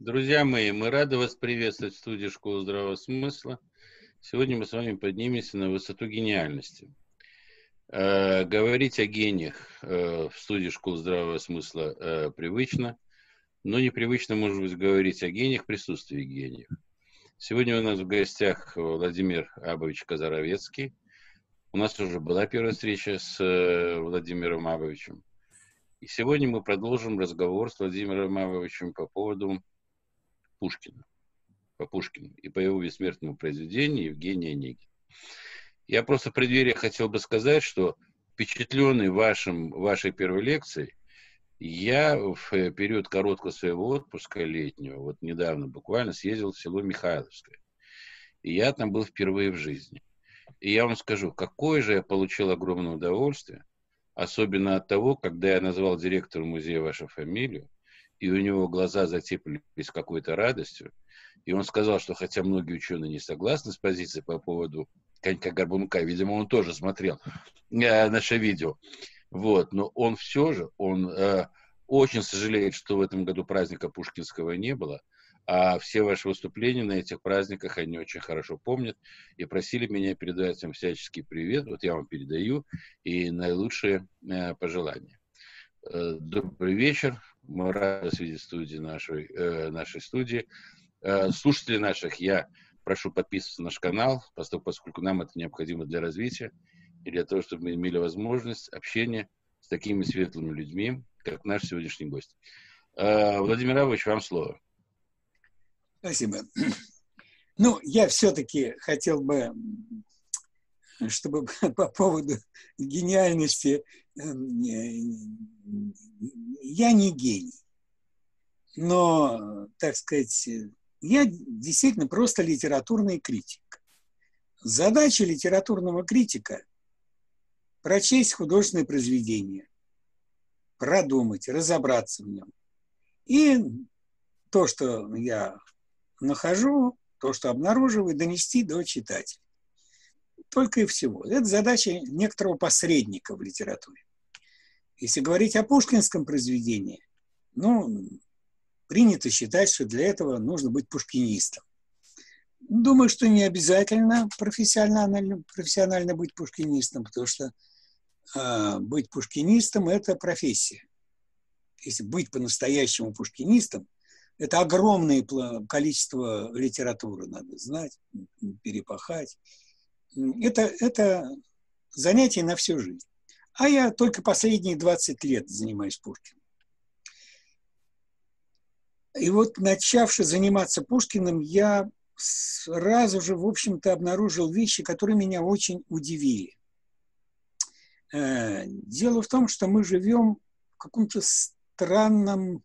Друзья мои, мы рады вас приветствовать в студии Школы Здравого Смысла. Сегодня мы с вами поднимемся на высоту гениальности. Э, говорить о гениях э, в студии Школы Здравого Смысла э, привычно, но непривычно, может быть, говорить о гениях в присутствии гениев. Сегодня у нас в гостях Владимир Абович Казаровецкий. У нас уже была первая встреча с э, Владимиром Абовичем. И сегодня мы продолжим разговор с Владимиром Абовичем по поводу Пушкина. По Пушкину и по его бессмертному произведению Евгения Онегина. Я просто в преддверии хотел бы сказать, что впечатленный вашим, вашей первой лекцией, я в период короткого своего отпуска летнего, вот недавно буквально съездил в село Михайловское. И я там был впервые в жизни. И я вам скажу, какое же я получил огромное удовольствие, Особенно от того, когда я назвал директору музея вашу фамилию, и у него глаза затеплились какой-то радостью, и он сказал, что хотя многие ученые не согласны с позицией по поводу конька Горбунка, видимо, он тоже смотрел э, наше видео, вот, но он все же, он э, очень сожалеет, что в этом году праздника Пушкинского не было, а все ваши выступления на этих праздниках они очень хорошо помнят и просили меня передать им всяческий привет. Вот я вам передаю и наилучшие э, пожелания. Э, добрый вечер. Мы рады видеть студии нашей, э, нашей студии. Э, слушатели наших, я прошу подписываться на наш канал, поскольку нам это необходимо для развития и для того, чтобы мы имели возможность общения с такими светлыми людьми, как наш сегодняшний гость. Э, Владимир Авович, вам слово. Спасибо. Ну, я все-таки хотел бы, чтобы по поводу гениальности, я не гений, но, так сказать, я действительно просто литературный критик. Задача литературного критика – прочесть художественное произведение, продумать, разобраться в нем. И то, что я нахожу, то, что обнаруживаю, донести до читателя. Только и всего. Это задача некоторого посредника в литературе. Если говорить о пушкинском произведении, ну, принято считать, что для этого нужно быть пушкинистом. Думаю, что не обязательно профессионально, профессионально быть пушкинистом, потому что э, быть пушкинистом – это профессия. Если быть по-настоящему пушкинистом – это огромное количество литературы надо знать, перепахать. Это, это занятие на всю жизнь. А я только последние 20 лет занимаюсь Пушкиным. И вот, начавши заниматься Пушкиным, я сразу же, в общем-то, обнаружил вещи, которые меня очень удивили. Э, дело в том, что мы живем в каком-то странном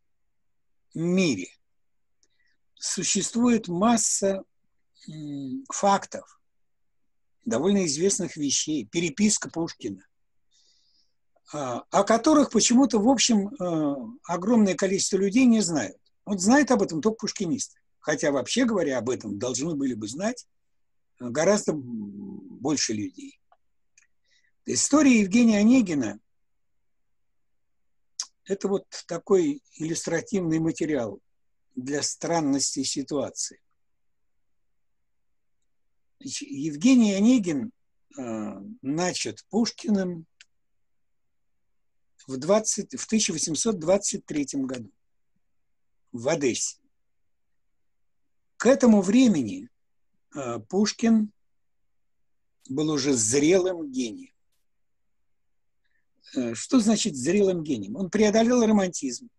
мире – существует масса фактов, довольно известных вещей, переписка Пушкина, о которых почему-то, в общем, э, огромное количество людей не знают. Вот знает об этом только пушкинисты. Хотя, вообще говоря, об этом должны были бы знать гораздо больше людей. История Евгения Онегина – это вот такой иллюстративный материал для странности ситуации. Евгений Онегин э, начат Пушкиным в, 20, в 1823 году в Одессе. К этому времени э, Пушкин был уже зрелым гением. Э, что значит зрелым гением? Он преодолел романтизм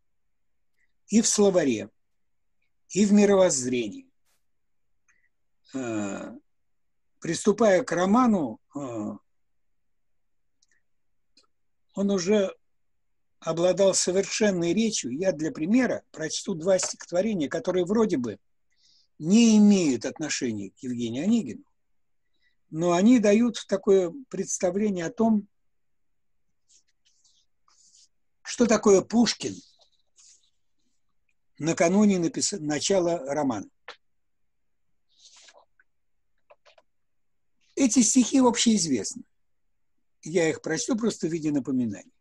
и в словаре, и в мировоззрении. Э, приступая к роману, он уже обладал совершенной речью. Я для примера прочту два стихотворения, которые вроде бы не имеют отношения к Евгению Онегину, но они дают такое представление о том, что такое Пушкин – накануне напис... начала романа. Эти стихи общеизвестны. Я их прочту просто в виде напоминаний.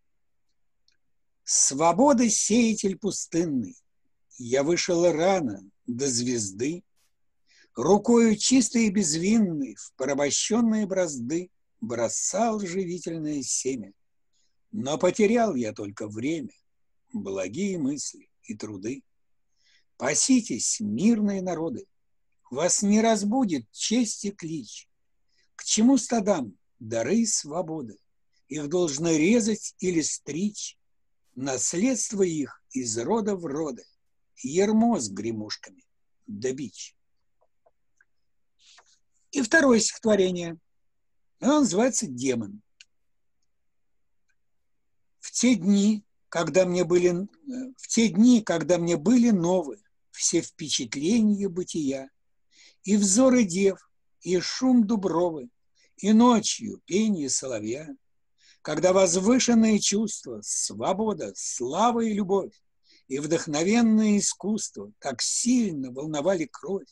«Свобода сеятель пустынный, Я вышел рано до звезды, Рукою чистой и безвинной В порабощенные бразды Бросал живительное семя. Но потерял я только время, Благие мысли и труды. Паситесь, мирные народы, Вас не разбудит честь и клич. К чему стадам дары свободы? Их должно резать или стричь, Наследство их из рода в роды, Ермо с гремушками, да бич. И второе стихотворение. Оно называется «Демон». В те дни, когда мне были, в те дни, когда мне были новы все впечатления бытия, и взоры дев, и шум дубровы, и ночью пение соловья, когда возвышенные чувства, свобода, слава и любовь, и вдохновенное искусство так сильно волновали кровь,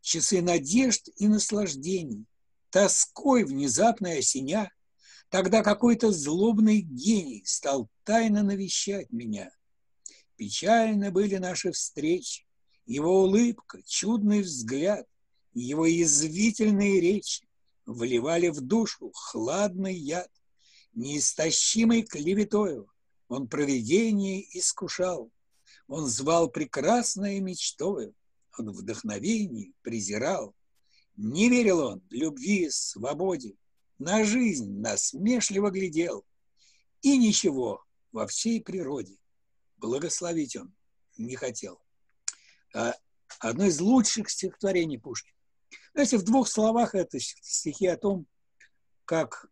часы надежд и наслаждений, тоской внезапной осеня, тогда какой-то злобный гений стал тайно навещать меня. Печально были наши встречи, его улыбка, чудный взгляд, его язвительные речи вливали в душу хладный яд, неистощимой клеветою. Он провидение искушал, он звал прекрасное мечтою, он вдохновение презирал. Не верил он любви, свободе, на жизнь насмешливо глядел. И ничего во всей природе благословить он не хотел. А одно из лучших стихотворений Пушкина. Знаете, в двух словах это стихи о том, как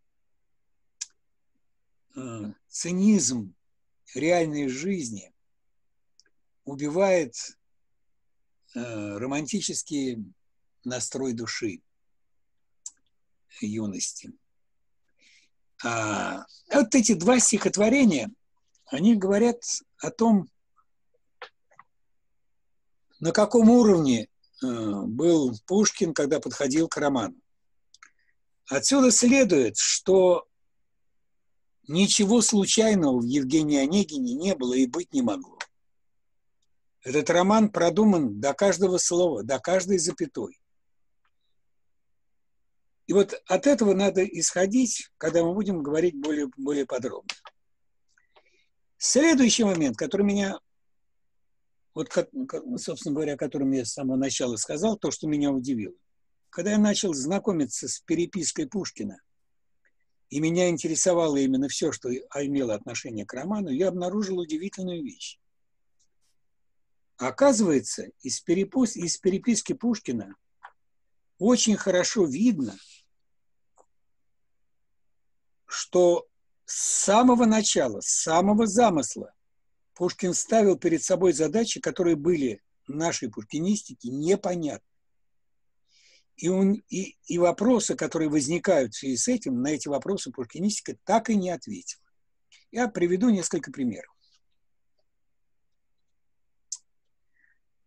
цинизм реальной жизни убивает э, романтический настрой души юности. А вот эти два стихотворения, они говорят о том, на каком уровне э, был Пушкин, когда подходил к роману. Отсюда следует, что ничего случайного в Евгении Онегине не было и быть не могло. Этот роман продуман до каждого слова, до каждой запятой. И вот от этого надо исходить, когда мы будем говорить более, более подробно. Следующий момент, который меня, вот, собственно говоря, о котором я с самого начала сказал, то, что меня удивило. Когда я начал знакомиться с перепиской Пушкина, и меня интересовало именно все, что имело отношение к роману, я обнаружил удивительную вещь. Оказывается, из, перепус, из переписки Пушкина очень хорошо видно, что с самого начала, с самого замысла Пушкин ставил перед собой задачи, которые были нашей пушкинистике непонятны. И, он, и, и вопросы, которые возникают в связи с этим, на эти вопросы пушкинистика так и не ответила. Я приведу несколько примеров.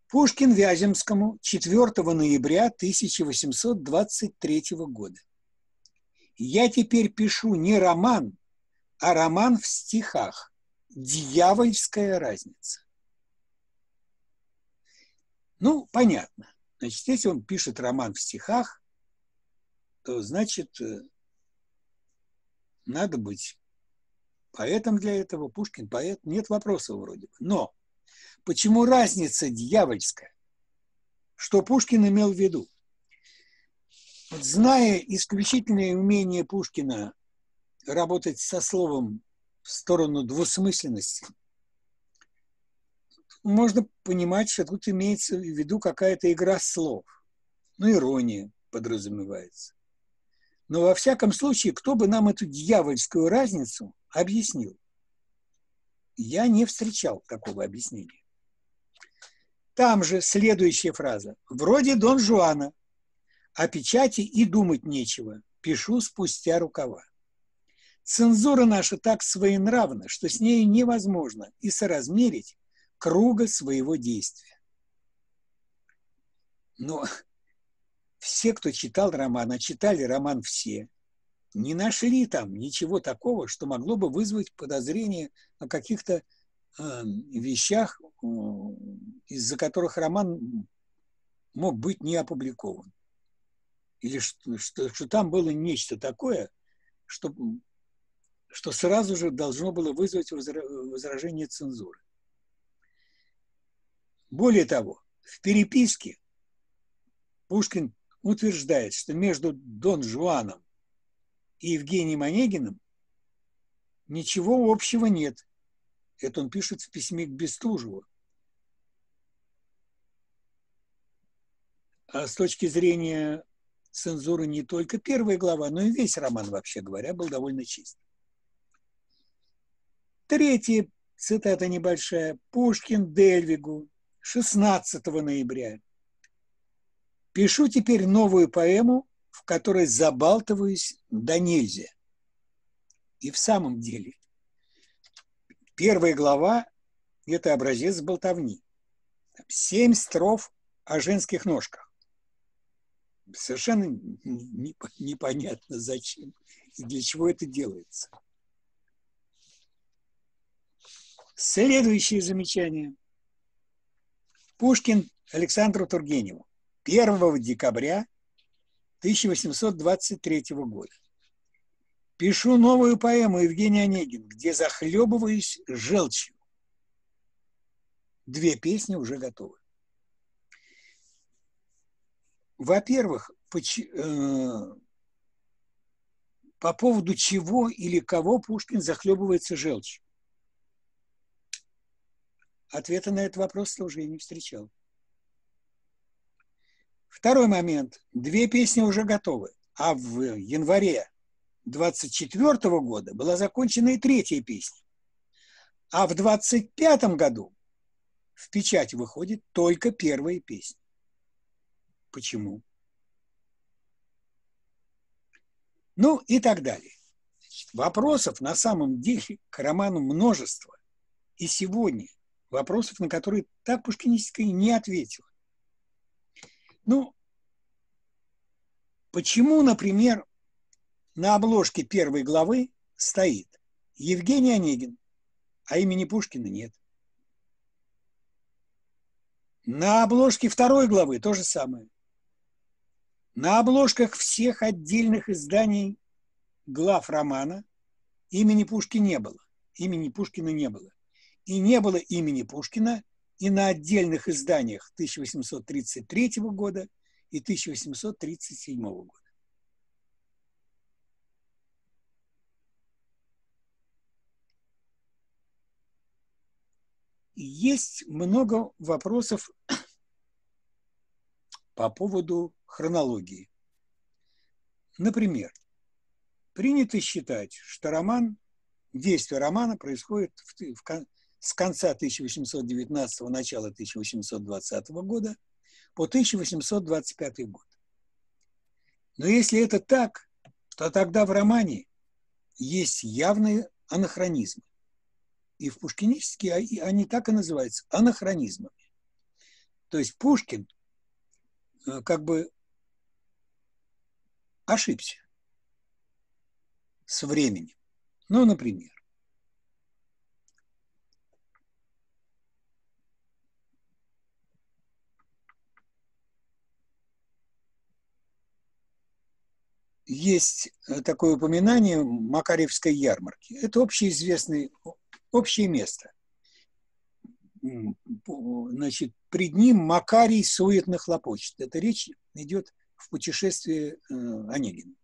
Пушкин Вяземскому 4 ноября 1823 года. Я теперь пишу не роман, а роман в стихах. Дьявольская разница. Ну, понятно. Значит, если он пишет роман в стихах, то значит, э, надо быть поэтом для этого. Пушкин поэт, нет вопросов вроде бы. Но Почему разница дьявольская? Что Пушкин имел в виду? Вот зная исключительное умение Пушкина работать со словом в сторону двусмысленности, можно понимать, что тут имеется в виду какая-то игра слов. Ну, ирония подразумевается. Но во всяком случае, кто бы нам эту дьявольскую разницу объяснил? Я не встречал такого объяснения. Там же следующая фраза. Вроде Дон Жуана. О печати и думать нечего. Пишу спустя рукава. Цензура наша так своенравна, что с ней невозможно и соразмерить круга своего действия. Но все, кто читал роман, а читали роман все, не нашли там ничего такого, что могло бы вызвать подозрение о каких-то э, вещах, из-за которых роман мог быть не опубликован. Или что, что, что там было нечто такое, что, что сразу же должно было вызвать возражение цензуры. Более того, в переписке Пушкин утверждает, что между Дон Жуаном и Евгением Онегиным ничего общего нет. Это он пишет в письме к Бестужеву. А с точки зрения цензуры не только первая глава, но и весь роман, вообще говоря, был довольно чист. Третья цитата небольшая. Пушкин Дельвигу 16 ноября. Пишу теперь новую поэму, в которой забалтываюсь до нельзя. И в самом деле, первая глава – это образец болтовни. Семь строф о женских ножках. Совершенно непонятно, зачем и для чего это делается. Следующее замечание. Пушкин Александру Тургеневу. 1 декабря 1823 года. Пишу новую поэму Евгений Онегин, где захлебываюсь желчью. Две песни уже готовы. Во-первых, э, по поводу чего или кого Пушкин захлебывается желчью. Ответа на этот вопрос уже не встречал. Второй момент. Две песни уже готовы. А в январе 24 года была закончена и третья песня. А в 25 году в печать выходит только первая песня. Почему? Ну и так далее. Вопросов на самом деле к роману множество. И сегодня вопросов, на которые так Пушкинистская не ответила. Ну, почему, например, на обложке первой главы стоит Евгений Онегин, а имени Пушкина нет. На обложке второй главы то же самое. На обложках всех отдельных изданий глав романа имени Пушкина не было. Имени Пушкина не было. И не было имени Пушкина и на отдельных изданиях 1833 года и 1837 года. Есть много вопросов по поводу хронологии. Например, принято считать, что роман, действие романа происходит в, в, с конца 1819 начала 1820 года по 1825 год. Но если это так, то тогда в романе есть явные анахронизмы. И в пушкинистике они так и называются – анахронизмами. То есть Пушкин э, как бы ошибся со временем. Ну, например, есть э, такое упоминание Макаревской ярмарки. Это общеизвестный общее место. Значит, пред ним Макарий суетно хлопочет. Это речь идет в путешествии э, Онегина.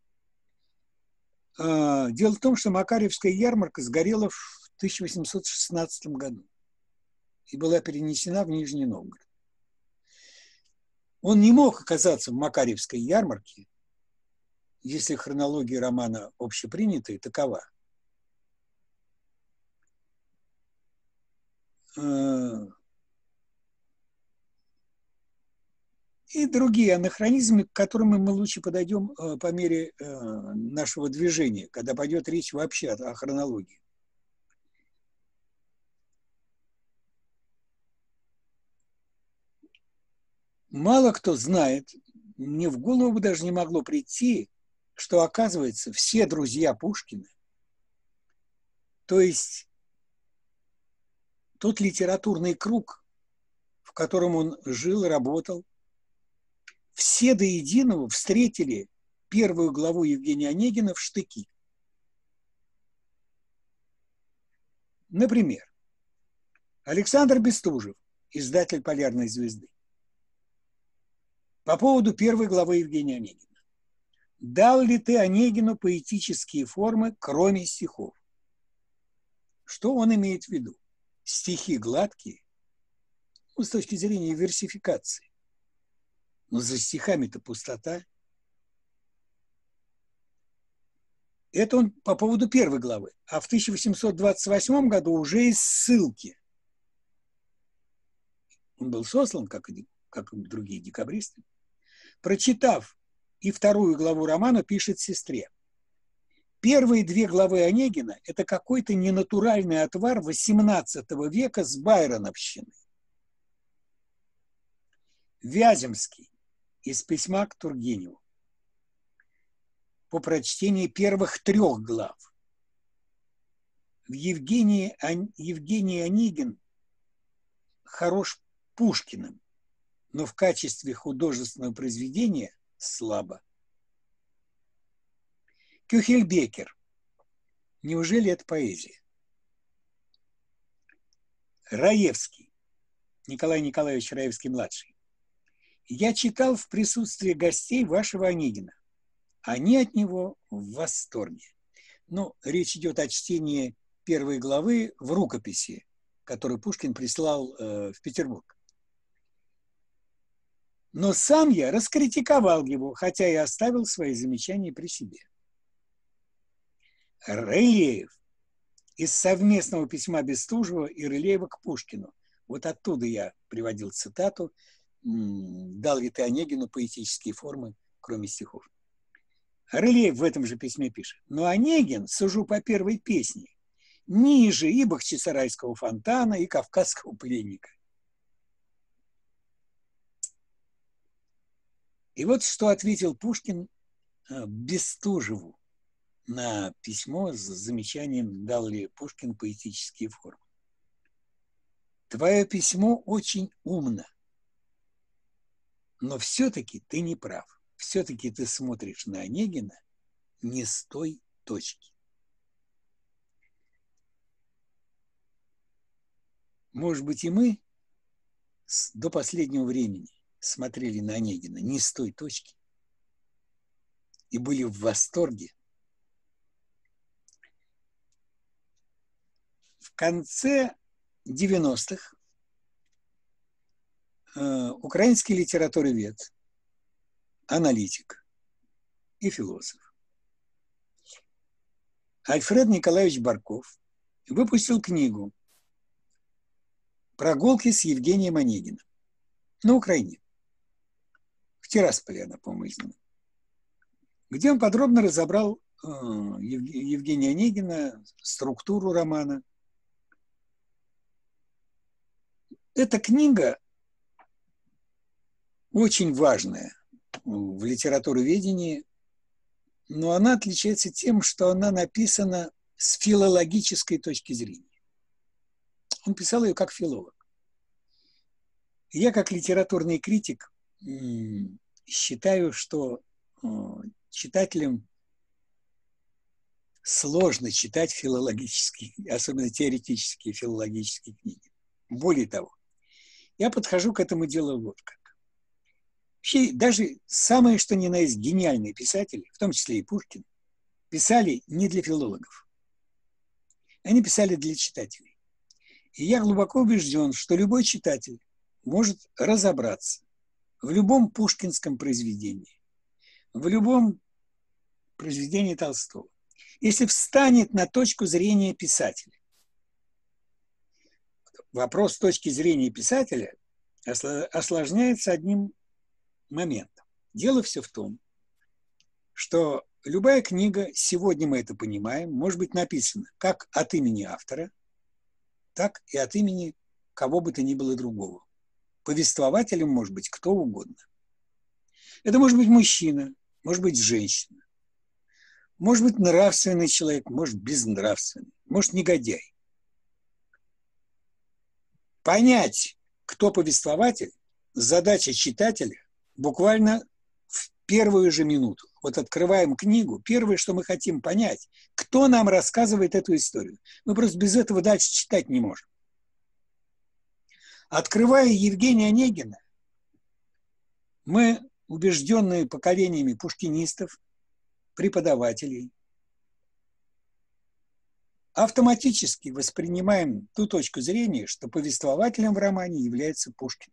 А, дело в том, что Макаревская ярмарка сгорела в 1816 году и была перенесена в Нижний Новгород. Он не мог оказаться в Макаревской ярмарке, если хронология романа общепринятая, такова. Э, и другие анахронизмы, к которым мы лучше подойдем э, по мере э, нашего движения, когда пойдет речь вообще о хронологии. Мало кто знает, мне в голову даже не могло прийти, что, оказывается, все друзья Пушкина, то есть тот литературный круг, в котором он жил и работал, все до единого встретили первую главу Евгения Онегина в штыки. Например, Александр Бестужев, издатель «Полярной звезды», по поводу первой главы Евгения Онегина. Дал ли ты Онегину поэтические формы, кроме стихов? Что он имеет в виду? Стихи гладкие, ну, с точки зрения версификации. Но за стихами-то пустота. Это он по поводу первой главы. А в 1828 году уже из ссылки. Он был сослан, как и, как и другие декабристы. Прочитав и вторую главу романа, пишет сестре. Первые две главы Онегина – это какой-то ненатуральный отвар XVIII века с байроновщиной. Вяземский из письма к Тургеневу по прочтении первых трех глав. В Евгении, Евгений Онегин хорош Пушкиным, но в качестве художественного произведения слабо. Кюхельбекер. Неужели это поэзия? Раевский. Николай Николаевич Раевский-младший. Я читал в присутствии гостей вашего Онегина. Они от него в восторге. Ну, речь идет о чтении первой главы в рукописи, которую Пушкин прислал э, в Петербург. Но сам я раскритиковал его, хотя и оставил свои замечания при себе. Рылеев из совместного письма Бестужева и Рылеева к Пушкину. Вот оттуда я приводил цитату «Дал ли ты Онегину поэтические формы, кроме стихов?» Рылеев в этом же письме пишет. Но Онегин, сужу по первой песне, ниже и Бахчисарайского фонтана, и Кавказского пленника. И вот что ответил Пушкин э, Бестужеву на письмо с замечанием, дал ли Пушкин поэтические формы. Твое письмо очень умно, но все-таки ты не прав. Все-таки ты смотришь на Онегина не с той точки. Может быть, и мы до последнего времени смотрели на Онегина не с той точки и были в восторге. В конце 90-х э, украинский литературовед, аналитик и философ Альфред Николаевич Барков выпустил книгу «Прогулки с Евгением Онегиным» на Украине. Тирасполе она, где он подробно разобрал э, Евгения Онегина, структуру романа. Эта книга очень важная в литературоведении, но она отличается тем, что она написана с филологической точки зрения. Он писал ее как филолог. Я, как литературный критик, считаю, что э, читателям сложно читать филологические, особенно теоретические филологические книги. Более того, я подхожу к этому делу вот как. Вообще, даже самые, что ни на есть, гениальные писатели, в том числе и Пушкин, писали не для филологов. Они писали для читателей. И я глубоко убежден, что любой читатель может разобраться в любом пушкинском произведении, в любом произведении Толстого, если встанет на точку зрения писателя. Вопрос с точки зрения писателя осложняется одним моментом. Дело все в том, что любая книга, сегодня мы это понимаем, может быть написана как от имени автора, так и от имени кого бы то ни было другого. Повествователем может быть кто угодно. Это может быть мужчина, может быть женщина, может быть нравственный человек, может безнравственный, может негодяй. понять, кто повествователь, задача читателя буквально в первую же минуту. Вот открываем книгу, первое, что мы хотим понять, кто нам рассказывает эту историю. Мы просто без этого дальше читать не можем. Открывая Евгения Онегина, мы, убежденные поколениями пушкинистов, преподавателей, автоматически воспринимаем ту точку зрения, что повествователем в романе является Пушкин.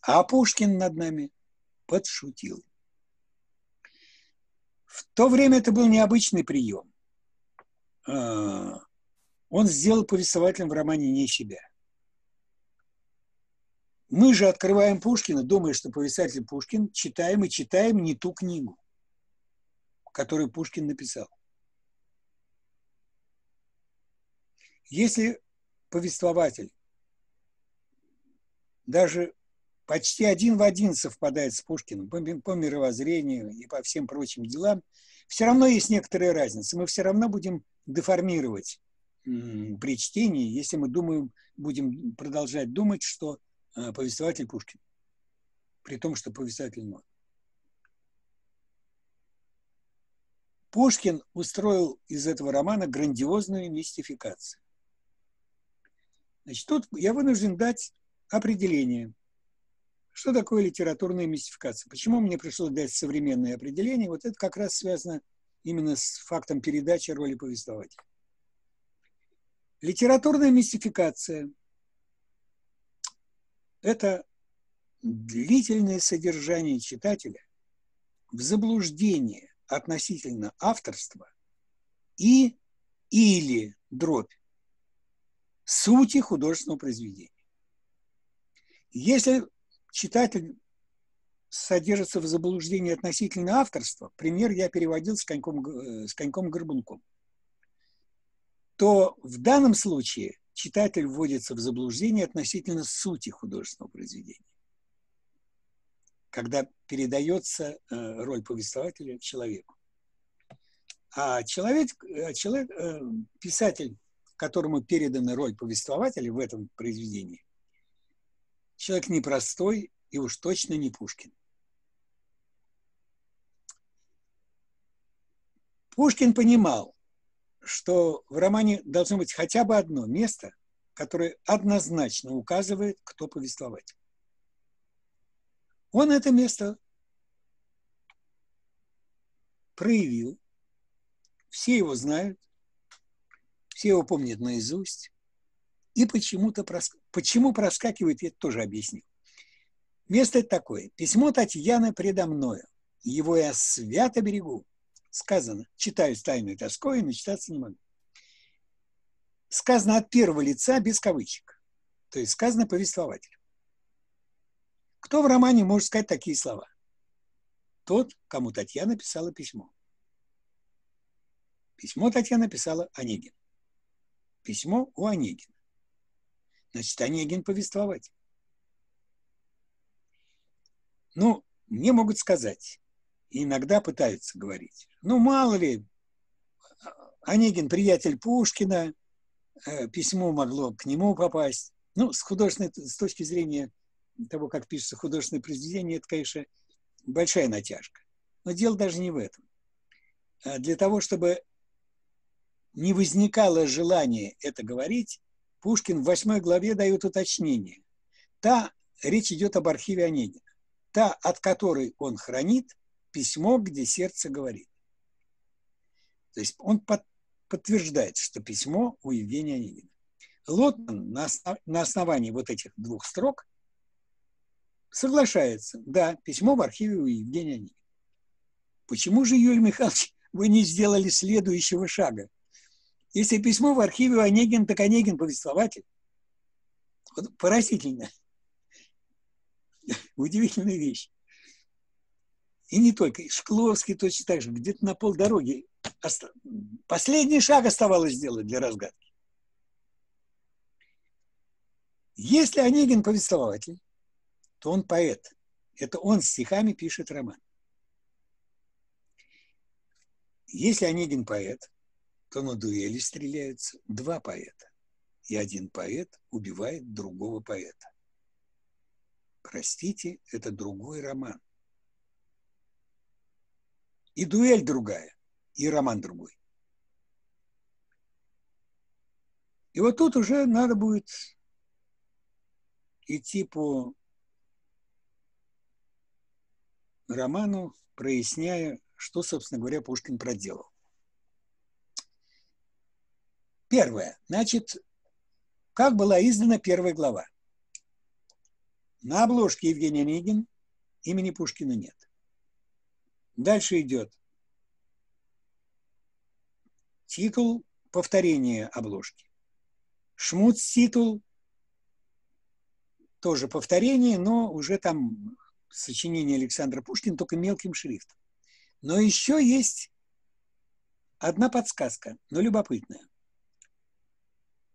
А Пушкин над нами подшутил. В то время это был необычный прием. А, он сделал повествователем в романе не себя. Мы же открываем Пушкина, думая, что повествователь Пушкин, читаем и читаем не ту книгу, которую Пушкин написал. Если повествователь даже почти один в один совпадает с Пушкиным по, по мировоззрению и по всем прочим делам, все равно есть некоторые разницы. Мы все равно будем деформировать при чтении, если мы думаем, будем продолжать думать, что повествователь Пушкин. При том, что повествователь мой. Пушкин устроил из этого романа грандиозную мистификацию. Значит, тут я вынужден дать определение. Что такое литературная мистификация? Почему мне пришлось дать современное определение? Вот это как раз связано именно с фактом передачи роли повествователя. Литературная мистификация – это длительное содержание читателя в заблуждение относительно авторства и или дробь сути художественного произведения. Если читатель содержится в заблуждении относительно авторства, пример я переводил с коньком, э, с коньком горбунком, то в данном случае читатель вводится в заблуждение относительно сути художественного произведения. Когда передается э, роль повествователя человеку. А человек, э, человек писатель которому передана роль повествователя в этом произведении, человек непростой и уж точно не Пушкин. Пушкин понимал, что в романе должно быть хотя бы одно место, которое однозначно указывает, кто повествователь. Он это место проявил, все его знают, все его помнят наизусть. И почему-то прос... почему проскакивает, я тоже объясню. Место такое. Письмо Татьяны предо мною. Его я свято берегу. Сказано. Читаю с тайной тоской, но читаться не могу. Сказано от первого лица без кавычек. То есть сказано повествователь. Кто в романе может сказать такие слова? Тот, кому Татьяна писала письмо. Письмо Татьяна писала Онегин письмо у Онегина. Значит, Онегин повествовать. Ну, мне могут сказать, и иногда пытаются говорить, ну, мало ли, Онегин приятель Пушкина, э, письмо могло к нему попасть. Ну, с художественной, с точки зрения того, как пишется художественное произведение, это, конечно, большая натяжка. Но дело даже не в этом. А для того, чтобы не возникало желания это говорить, Пушкин в восьмой главе дает уточнение. Та, речь идет об архиве Онегина, та, от которой он хранит письмо, где сердце говорит. То есть он под, подтверждает, что письмо у Евгения Онегина. Лотман на, основ, на основании вот этих двух строк соглашается. Да, письмо в архиве у Евгения Онегина. Почему же, Юрий Михайлович, вы не сделали следующего шага? Если письмо в архиве Онегин, так Онегин повествователь. Вот поразительно. Удивительная вещь. И не только. Шкловский точно так же. Где-то на полдороги. Последний шаг оставалось сделать для разгадки. Если Онегин повествователь, то он поэт. Это он стихами пишет роман. Если Онегин поэт, то на дуэли стреляются два поэта. и один поэт убивает другого поэта. Простите, это другой роман. И дуэль другая, и роман другой. И вот тут уже надо будет идти по роману, проясняя, что, собственно говоря, Пушкин проделал. Первое. Значит, как была издана первая глава? На обложке Евгений Онегин, имени Пушкина нет. Дальше идет титул повторение обложки. Шмуц титул тоже повторение, но уже там сочинение Александра Пушкина, только мелким шрифтом. Но еще есть одна подсказка, но любопытная.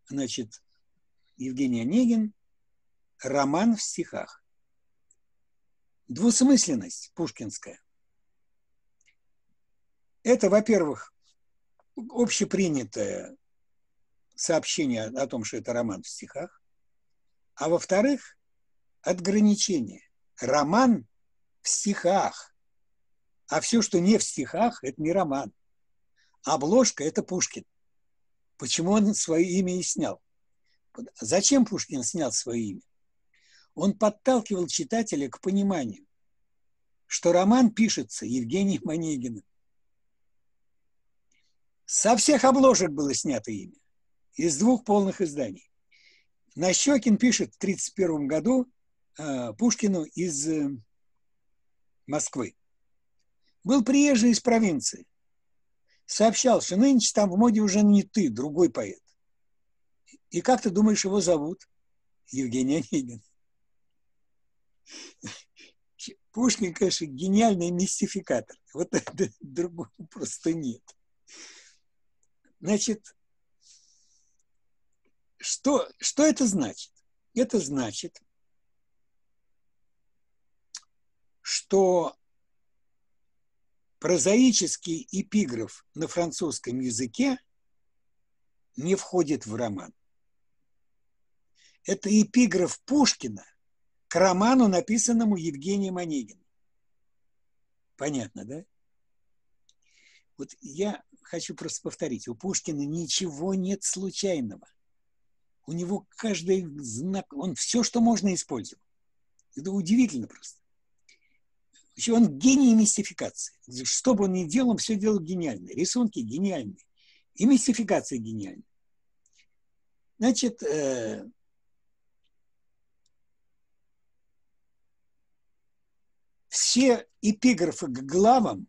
Значит, Евгений Онегин, роман в стихах. Двусмысленность пушкинская. Это, во-первых, общепринятое сообщение о том, что это роман в стихах, а во-вторых, отграничение. Роман в стихах, а все, что не в стихах, это не роман. Обложка – это Пушкин. Почему он свое имя и снял? Зачем Пушкин снял свое имя? Он подталкивал читателя к пониманию, что роман пишется Евгением Онегиным. Со всех обложек было снято имя. Из двух полных изданий. Нащекин пишет в 1931 году э, Пушкину из э, Москвы. Был приезжий из провинции. Сообщал, что нынче там в моде уже не ты, другой поэт. И как ты думаешь, его зовут? Евгений Онегин. Пушкин, конечно, гениальный мистификатор. Вот это другого просто нет. Значит, что, что это значит? Это значит, что прозаический эпиграф на французском языке не входит в роман. Это эпиграф Пушкина к роману, написанному Евгением Онегиным. Понятно, да? Вот я хочу просто повторить, у Пушкина ничего нет случайного. У него каждый знак, он все, что можно использовал. Это удивительно просто. Еще он гений мистификации. Что бы он ни делал, он все делал гениально. Рисунки гениальные. И мистификация гениальная. Значит, э, все эпиграфы к главам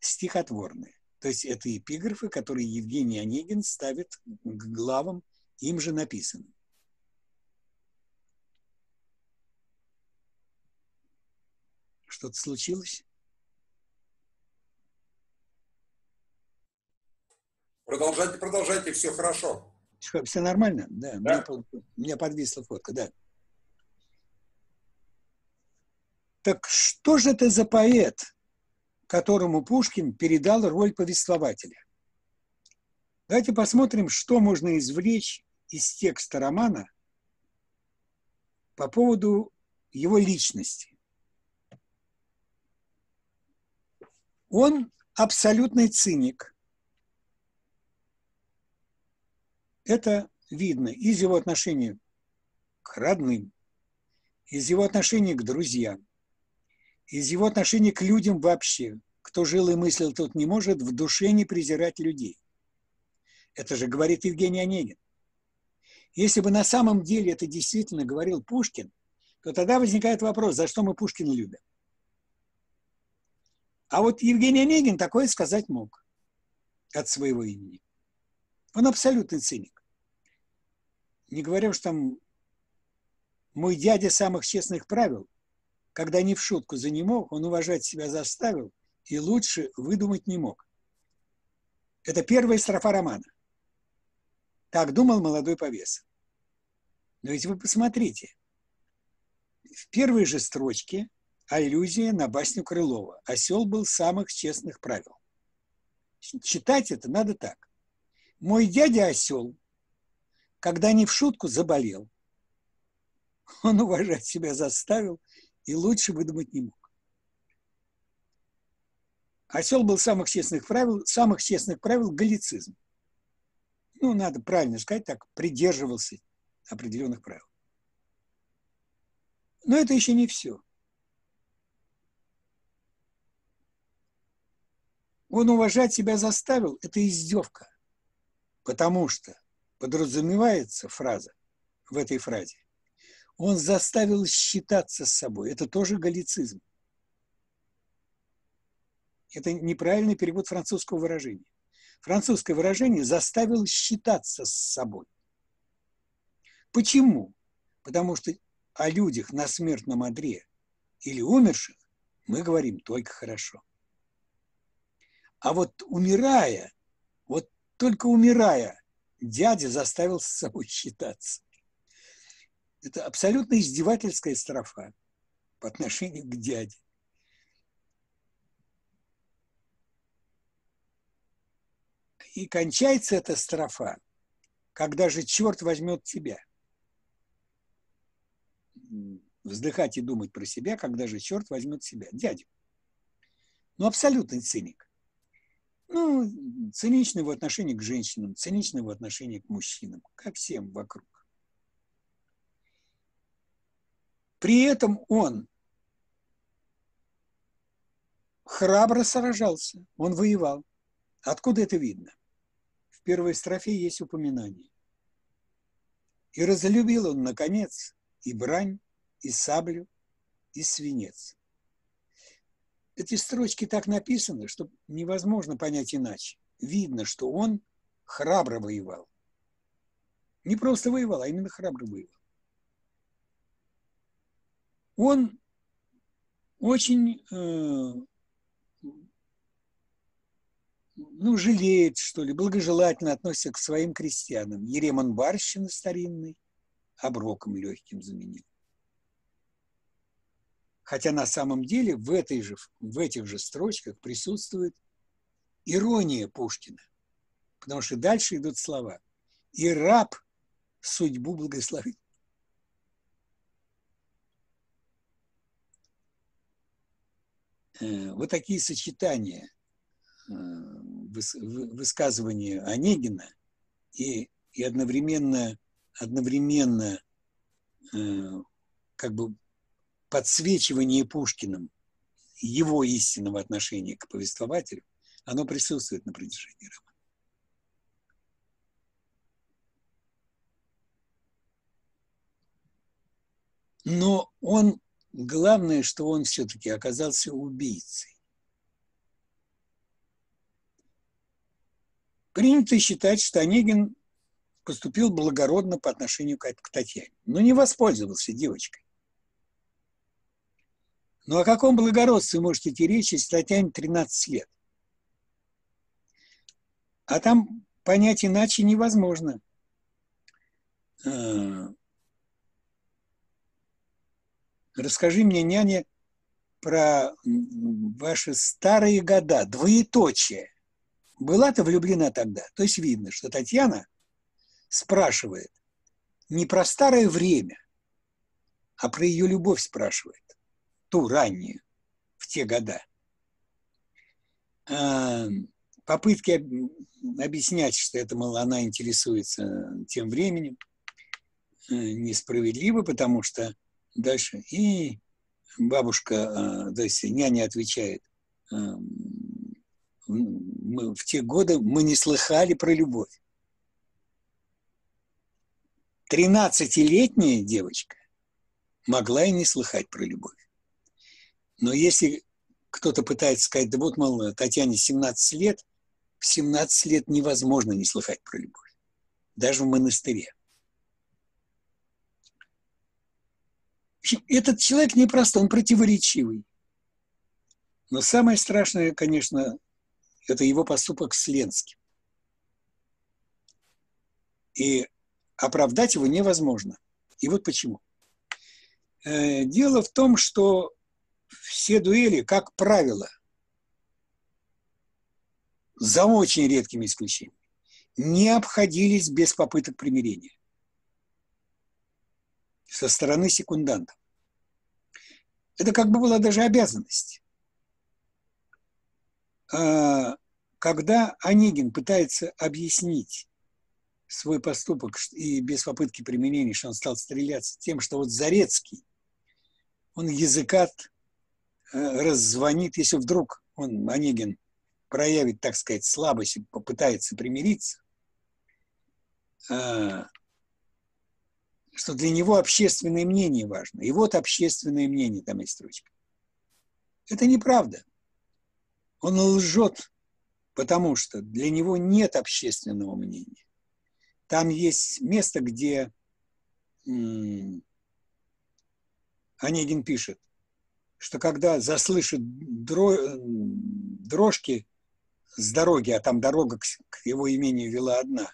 стихотворные. То есть это эпиграфы, которые Евгений Онегин ставит к главам, им же написанным. Что-то случилось? Продолжайте, продолжайте, все хорошо. Все нормально? Да, да. У меня подвисла фотка, да. Так что же это за поэт, которому Пушкин передал роль повествователя? Давайте посмотрим, что можно извлечь из текста романа по поводу его личности. Он абсолютный циник. Это видно из его отношения к родным, из его отношения к друзьям, из его отношения к людям вообще. Кто жил и мыслил, тот не может в душе не презирать людей. Это же говорит Евгений Онегин. Если бы на самом деле это действительно говорил Пушкин, то тогда возникает вопрос, за что мы Пушкина любим. А вот Евгений Онегин такое сказать мог от своего имени. Он абсолютный циник. Не говоря уж там, мой дядя самых честных правил – когда не в шутку за не мог, он уважать себя заставил и лучше выдумать не мог. Это первая строфа романа. Так думал молодой повес. Но ведь вы посмотрите. В первой же строчке аллюзия на басню Крылова. Осел был самых честных правил. Читать это надо так. Мой дядя осел когда не в шутку заболел. Он уважать себя заставил и лучше выдумать не мог. Осел был самых честных правил, самых честных правил галлицизм. Ну, надо правильно сказать так, придерживался определенных правил. Но это еще не все. Он уважать себя заставил, это издевка. Потому что подразумевается фраза в этой фразе. Он заставил считаться с собой. Это тоже галлицизм. Это неправильный перевод французского выражения. Французское выражение заставил считаться с собой. Почему? Потому что о людях на смертном одре или умерших мы говорим только хорошо. А вот умирая, вот только умирая, дядя заставил с собой считаться. Это абсолютно издевательская строфа по отношению к дяде. И кончается эта строфа, когда же черт возьмет тебя. Вздыхать и думать про себя, когда же черт возьмет себя. Дядя. Ну, абсолютный циник. Ну, циничный в отношении к женщинам, циничный в отношении к мужчинам, ко всем вокруг. При этом он храбро сражался, он воевал. Откуда это видно? В первой строфе есть упоминание. И разлюбил он, наконец, и брань, и саблю, и свинец. Эти строчки так написаны, что невозможно понять иначе. Видно, что он храбро воевал. Не просто воевал, а именно храбро воевал. Он очень э, ну, жалеет, что ли, благожелательно относится к своим крестьянам. Еремон барщины старинный оброком легким заменил. Хотя на самом деле в, этой же, в этих же строчках присутствует ирония Пушкина. Потому что дальше идут слова. «И раб судьбу благословит». Э, вот такие сочетания э, высказывания Онегина и, и одновременно, одновременно э, как бы подсвечивание Пушкиным его истинного отношения к повествователю, оно присутствует на протяжении романа. Но он, главное, что он все-таки оказался убийцей. Принято считать, что Онегин поступил благородно по отношению к Татьяне, но не воспользовался девочкой. Ну о каком благородстве может идти речь, если Татьяне 13 лет? А там понять иначе невозможно. А, расскажи мне, няня, про ваши старые года, двоеточие. Была ты влюблена тогда? То есть видно, что Татьяна спрашивает не про старое время, а про ее любовь спрашивает ту раннюю, в те года. Попытки объяснять, что это, мол, она интересуется тем временем, э, несправедливо, потому что дальше и бабушка, а, то есть няня отвечает, а, мы, в те годы мы не слыхали про любовь. Тринадцатилетняя девочка могла и не слыхать про любовь. Но если кто-то пытается сказать, да вот, мол, Татьяне 17 лет, в 17 лет невозможно не слыхать про любовь. Даже в монастыре. Этот человек непрост, он противоречивый. Но самое страшное, конечно, это его поступок с Ленским. И оправдать его невозможно. И вот почему. Э, дело в том, что все дуэли, как правило, за очень редкими исключениями, не обходились без попыток примирения. Со стороны секундантов. Это как бы была даже обязанность. А, когда Онегин пытается объяснить свой поступок и без попытки применения, что он стал стреляться тем, что вот Зарецкий, он языкат э, раззвонит, если вдруг он, Онегин, проявит, так сказать, слабость и попытается примириться, а, что для него общественное мнение важно. И вот общественное мнение, там есть строчка. Это неправда. Он лжет, потому что для него нет общественного мнения. Там есть место, где Онегин пишет, что когда заслышит дро, дрожки с дороги, а там дорога к, к его имению вела одна,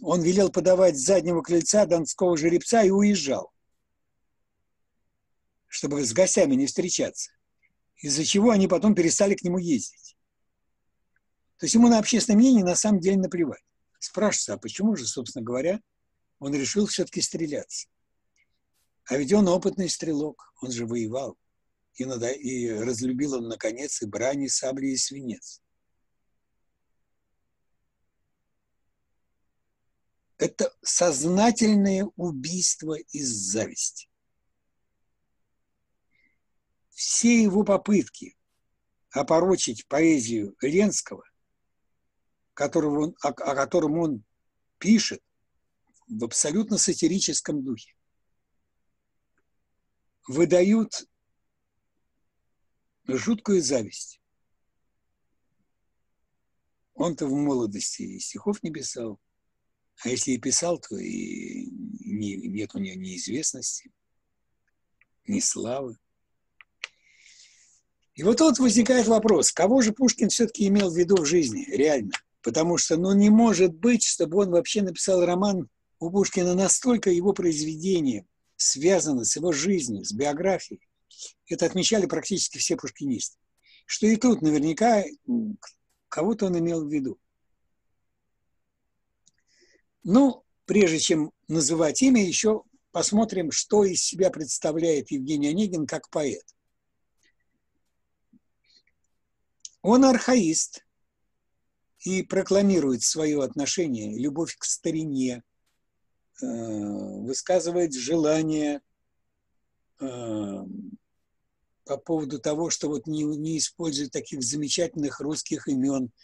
он велел подавать с заднего крыльца донского жеребца и уезжал, чтобы с гостями не встречаться, из-за чего они потом перестали к нему ездить. То есть ему на общественное мнение на самом деле наплевать. Спрашивается, а почему же, собственно говоря, он решил все-таки стреляться? А ведь он опытный стрелок, он же воевал. И, надо, и разлюбил он, наконец, и брани, сабли и свинец. Это сознательное убийство из зависти. Все его попытки опорочить поэзию Ленского, которого он, о, о котором он пишет в абсолютно сатирическом духе, выдают жуткую зависть. Он-то в молодости стихов не писал, а если и писал, то и не, нет у него ни известности, ни славы. И вот тут возникает вопрос, кого же Пушкин все-таки имел в виду в жизни, реально? Потому что, ну, не может быть, чтобы он вообще написал роман у Пушкина настолько его произведение связано с его жизнью, с биографией. Это отмечали практически все пушкинисты. Что и тут наверняка кого-то он имел в виду. Ну, прежде чем называть имя, еще посмотрим, что из себя представляет Евгений Онегин как поэт. Он архаист и прокламирует свое отношение, любовь к старине, э, высказывает желание э, по поводу того, что вот не, не использует таких замечательных русских имен –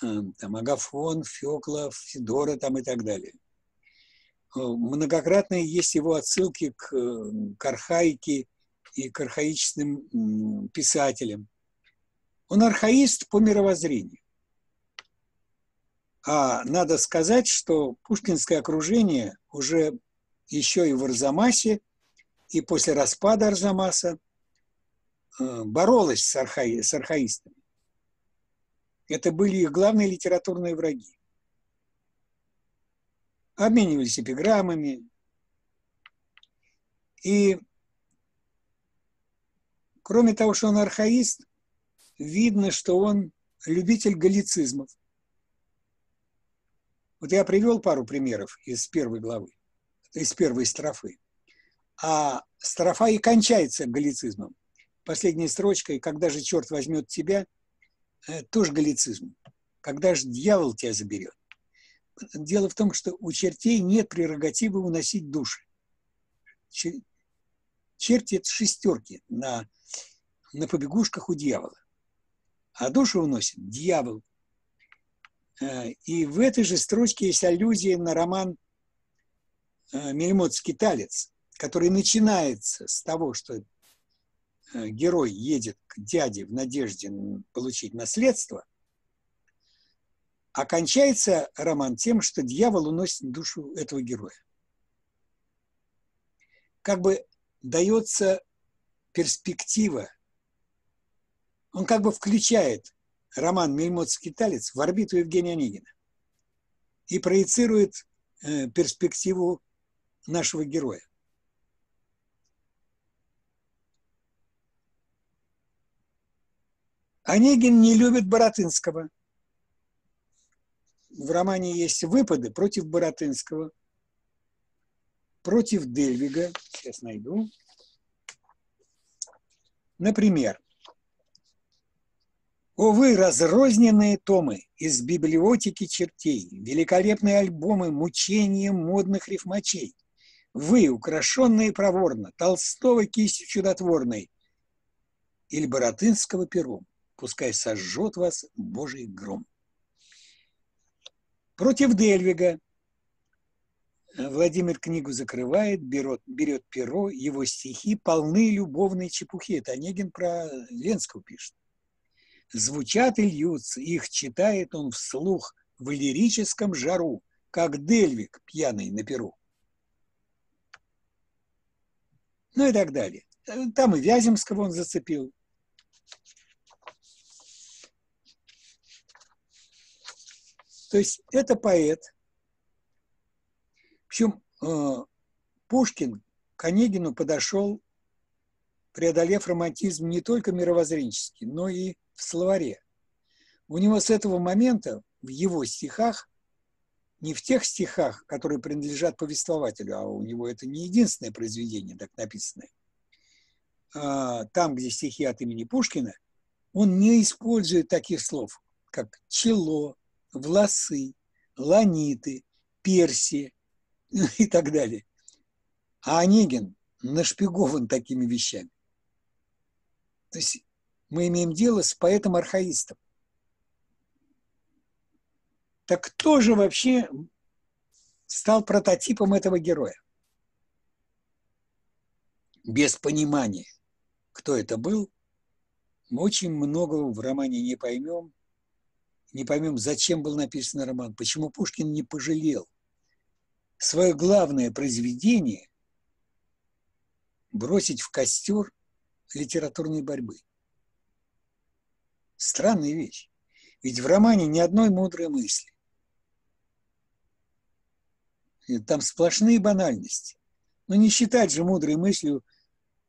там Агафон, Феклов, Федора там и так далее. Э, многократно есть его отсылки к, э, к архаике и к архаичным писателям. Он архаист по мировоззрению. А надо сказать, что пушкинское окружение уже еще и в Арзамасе, и после распада Арзамаса боролось с, архаи, с архаистами. Это были их главные литературные враги. Обменивались эпиграммами. И кроме того, что он архаист, видно, что он любитель галлицизмов. Вот я привел пару примеров из первой главы, из первой строфы. А строфа и кончается галлицизмом. Последняя строчка, и когда же черт возьмет тебя – тоже галлицизм. Когда же дьявол тебя заберет? Дело в том, что у чертей нет прерогативы уносить души. Черти – это шестерки на, на побегушках у дьявола. А душу уносит дьявол. Э, и в этой же строчке есть аллюзия на роман э, «Мельмот Скиталец», который начинается с того, что Э, герой едет к дяде в надежде получить наследство, окончается роман тем, что дьявол уносит душу этого героя. Как бы дается перспектива, он как бы включает роман «Мельмот скиталец» в орбиту Евгения Онегина и проецирует э, перспективу нашего героя. Онегин не любит Боротынского. В романе есть выпады против Боротынского. против Дельвига, сейчас найду, например, о вы, разрозненные томы из библиотеки чертей, великолепные альбомы мучения модных рифмачей, вы, украшенные проворно, Толстого кистью чудотворной, или Боротынского пером, пускай сожжет вас Божий гром. Против Дельвига Владимир книгу закрывает, берет, берет перо, его стихи полны любовной чепухи. Это Онегин про Ленского пишет. Звучат и льются, их читает он вслух в лирическом жару, как Дельвик, пьяный на перу. Ну и так далее. Там и Вяземского он зацепил. То есть это поэт. Причем э, Пушкин к Онегину подошел, преодолев романтизм не только мировоззренческий, но и в словаре. У него с этого момента в его стихах, не в тех стихах, которые принадлежат повествователю, а у него это не единственное произведение так написанное, а, там, где стихи от имени Пушкина, он не использует таких слов, как чело, власы, ланиты, перси и так далее. А Онегин нашпигован такими вещами. То есть мы имеем дело с поэтом-архаистом. Так кто же вообще стал прототипом этого героя? Без понимания, кто это был, мы очень многого в романе не поймем, не поймем, зачем был написан роман, почему Пушкин не пожалел свое главное произведение бросить в костер литературной борьбы. Странная вещь. Ведь в романе ни одной мудрой мысли. Там сплошные банальности. Но не считать же мудрой мыслью,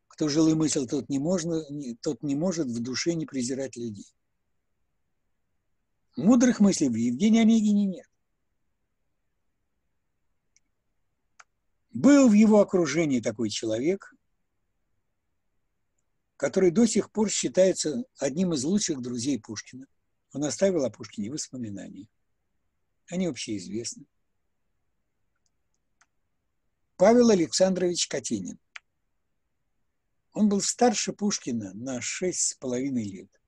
кто жил и мыслил, тот не, можно, тот не может в душе не презирать людей. Мудрых мыслей в Евгении Онегине нет. Был в его окружении такой человек, который до сих пор считается одним из лучших друзей Пушкина. Он оставил о Пушкине воспоминания. Они общеизвестны. Павел Александрович Катенин. Он был старше Пушкина на шесть с половиной лет.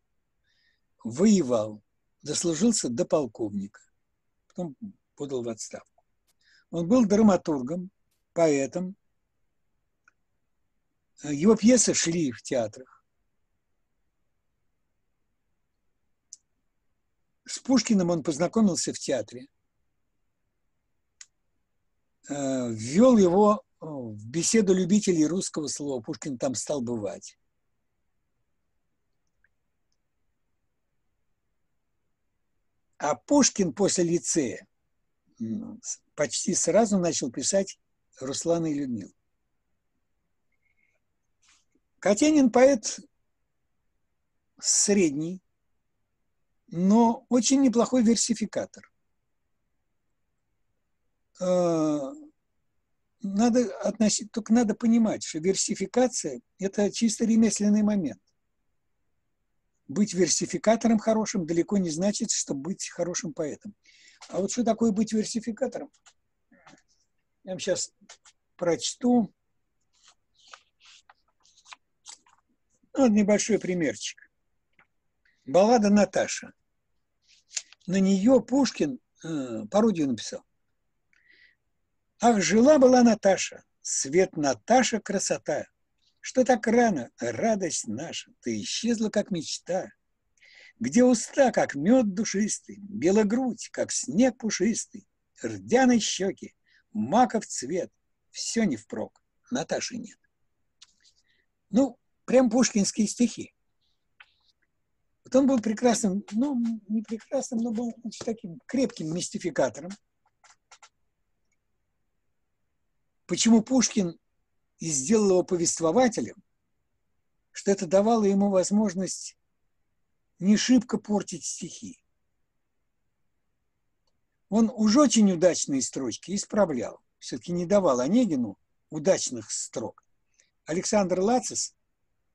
Воевал, дослужился до полковника, потом подал в отставку. Он был драматургом, поэтом. Его пьесы шли в театрах. С Пушкиным он познакомился в театре. Э, ввел его в беседу любителей русского слова. Пушкин там стал бывать. А Пушкин после лицея почти сразу начал писать Руслана и Людмилу. Катенин поэт средний, но очень неплохой версификатор. Э, надо относить, только надо понимать, что версификация – это чисто ремесленный момент быть версификатором хорошим далеко не значит, что быть хорошим поэтом. А вот что такое быть версификатором? Я вам сейчас прочту. Вот небольшой примерчик. Баллада Наташа. На нее Пушкин э, пародию написал. Ах, жила была Наташа, свет Наташа красота. Что так рано, радость наша, ты исчезла, как мечта. Где уста, как мед душистый, белогрудь, как снег пушистый, рдяной щеки, маков цвет, все не впрок, Наташи нет. Ну, прям пушкинские стихи. Вот он был прекрасным, ну, не прекрасным, но был значит, таким крепким мистификатором. Почему Пушкин и сделал его повествователем, что это давало ему возможность не шибко портить стихи. Он уж очень удачные строчки исправлял. Все-таки не давал Онегину удачных строк. Александр Лацис,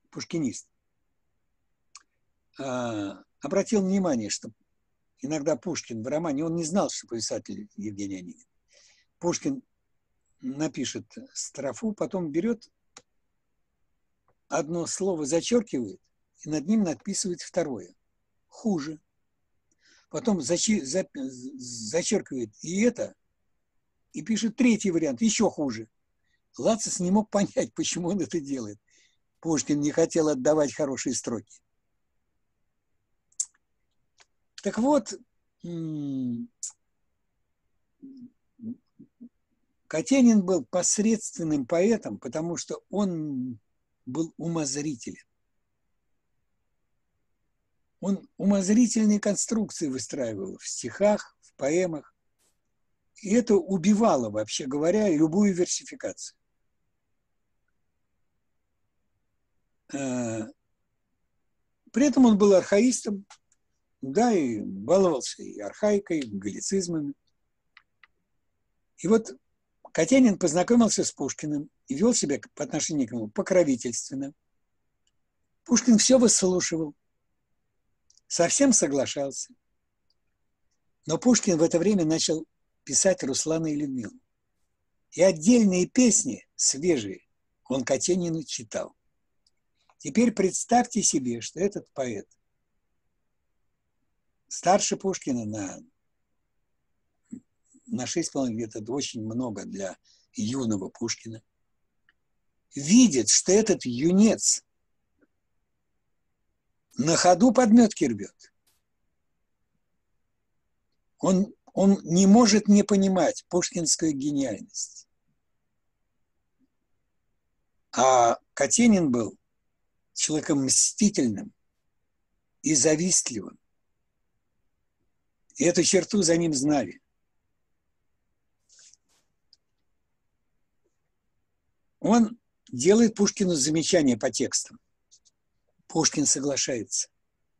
пушкинист, а, обратил внимание, что иногда Пушкин в романе, он не знал, что писатель Евгений Онегин. Пушкин напишет строфу, потом берет одно слово, зачеркивает, и над ним надписывает второе. Хуже. Потом зачеркивает и это, и пишет третий вариант, еще хуже. Лацис не мог понять, почему он это делает. Пушкин не хотел отдавать хорошие строки. Так вот, Катенин был посредственным поэтом, потому что он был умозрителен. Он умозрительные конструкции выстраивал в стихах, в поэмах. И это убивало, вообще говоря, любую версификацию. Э, при этом он был архаистом, да, и баловался и архаикой, и галлицизмами. И вот Катянин познакомился с Пушкиным и вел себя по отношению к нему покровительственно. Пушкин все выслушивал, совсем соглашался. Но Пушкин в это время начал писать Руслана и Людмилу. И отдельные песни, свежие, он Катенину читал. Теперь представьте себе, что этот поэт старше Пушкина на, на 6,5 лет, это очень много для юного Пушкина, видит, что этот юнец на ходу подметки рвет. Он, он не может не понимать пушкинскую гениальность. А Катенин был человеком мстительным и завистливым. И эту черту за ним знали. Он делает Пушкину замечание по текстам. Пушкин соглашается,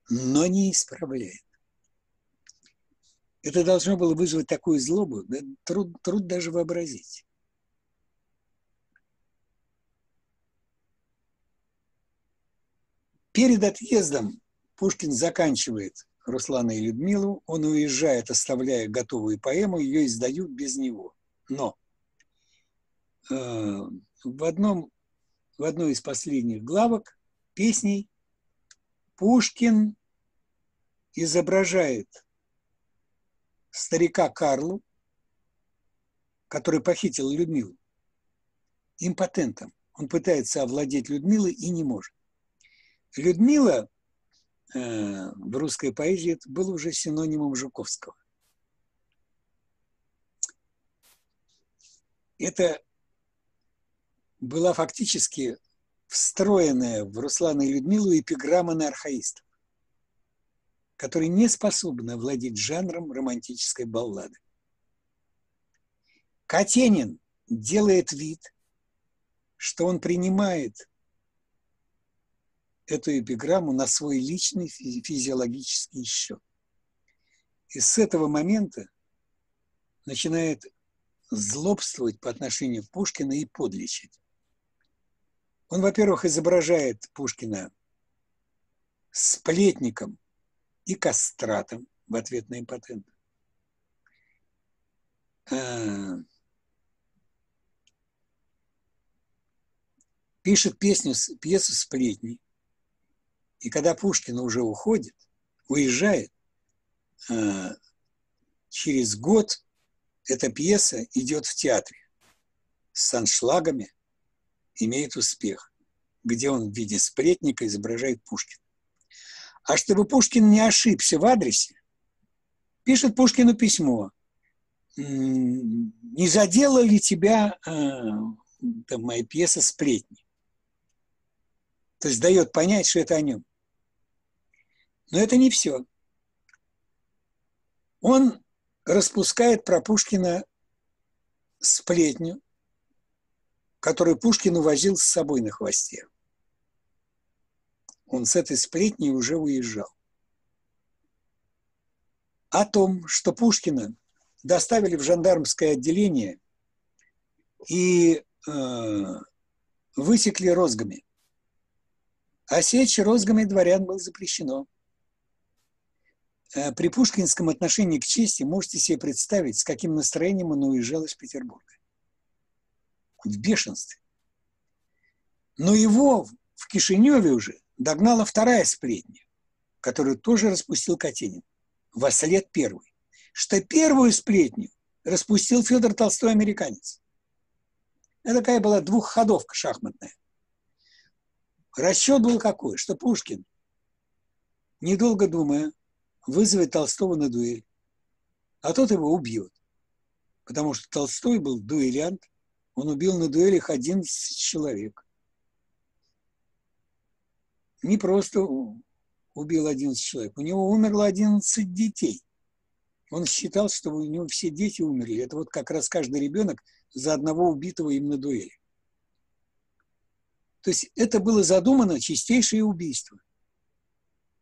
но не исправляет. Это должно было вызвать такую злобу, да, труд, труд даже вообразить. Перед отъездом Пушкин заканчивает Руслана и Людмилу, он уезжает, оставляя готовую поэму, ее издают без него. Но э, в, одном, в одной из последних главок песней Пушкин изображает старика Карлу, который похитил Людмилу, импотентом. Он пытается овладеть Людмилой и не может. Людмила э, в русской поэзии это был уже синонимом Жуковского. Это была фактически встроенная в Руслана и Людмилу эпиграмма на архаистов, которые не способны владеть жанром романтической баллады. Катенин делает вид, что он принимает эту эпиграмму на свой личный физиологический счет. И с этого момента начинает злобствовать по отношению к Пушкину и подлечить. Он, во-первых, изображает Пушкина сплетником и кастратом в ответ на импотент. А, пишет песню, пьесу «Сплетни», и когда Пушкин уже уходит, уезжает, э, через год эта пьеса идет в театре с аншлагами, имеет успех, где он в виде сплетника изображает Пушкина. А чтобы Пушкин не ошибся в адресе, пишет Пушкину письмо. Не задела ли тебя э, там, моя пьеса «Сплетни»? То есть дает понять, что это о нем. Но это не все. Он распускает про Пушкина сплетню, которую Пушкин увозил с собой на хвосте. Он с этой сплетней уже уезжал. О том, что Пушкина доставили в жандармское отделение и э, высекли розгами. А сечь розгами дворян было запрещено. Э, при пушкинском отношении к чести можете себе представить, с каким настроением он уезжал из Петербурга. В бешенстве. Но его в Кишиневе уже догнала вторая сплетня, которую тоже распустил Катенин, во след первой, что первую сплетню распустил Федор Толстой американец. Это такая была двухходовка шахматная. Расчет был какой, что Пушкин, недолго думая, вызовет Толстого на дуэль, а тот его убьет. Потому что Толстой был дуэлянт, он убил на дуэлях 11 человек. Не просто убил 11 человек, у него умерло 11 детей. Он считал, что у него все дети умерли. Это вот как раз каждый ребенок за одного убитого им на дуэли. То есть это было задумано чистейшее убийство.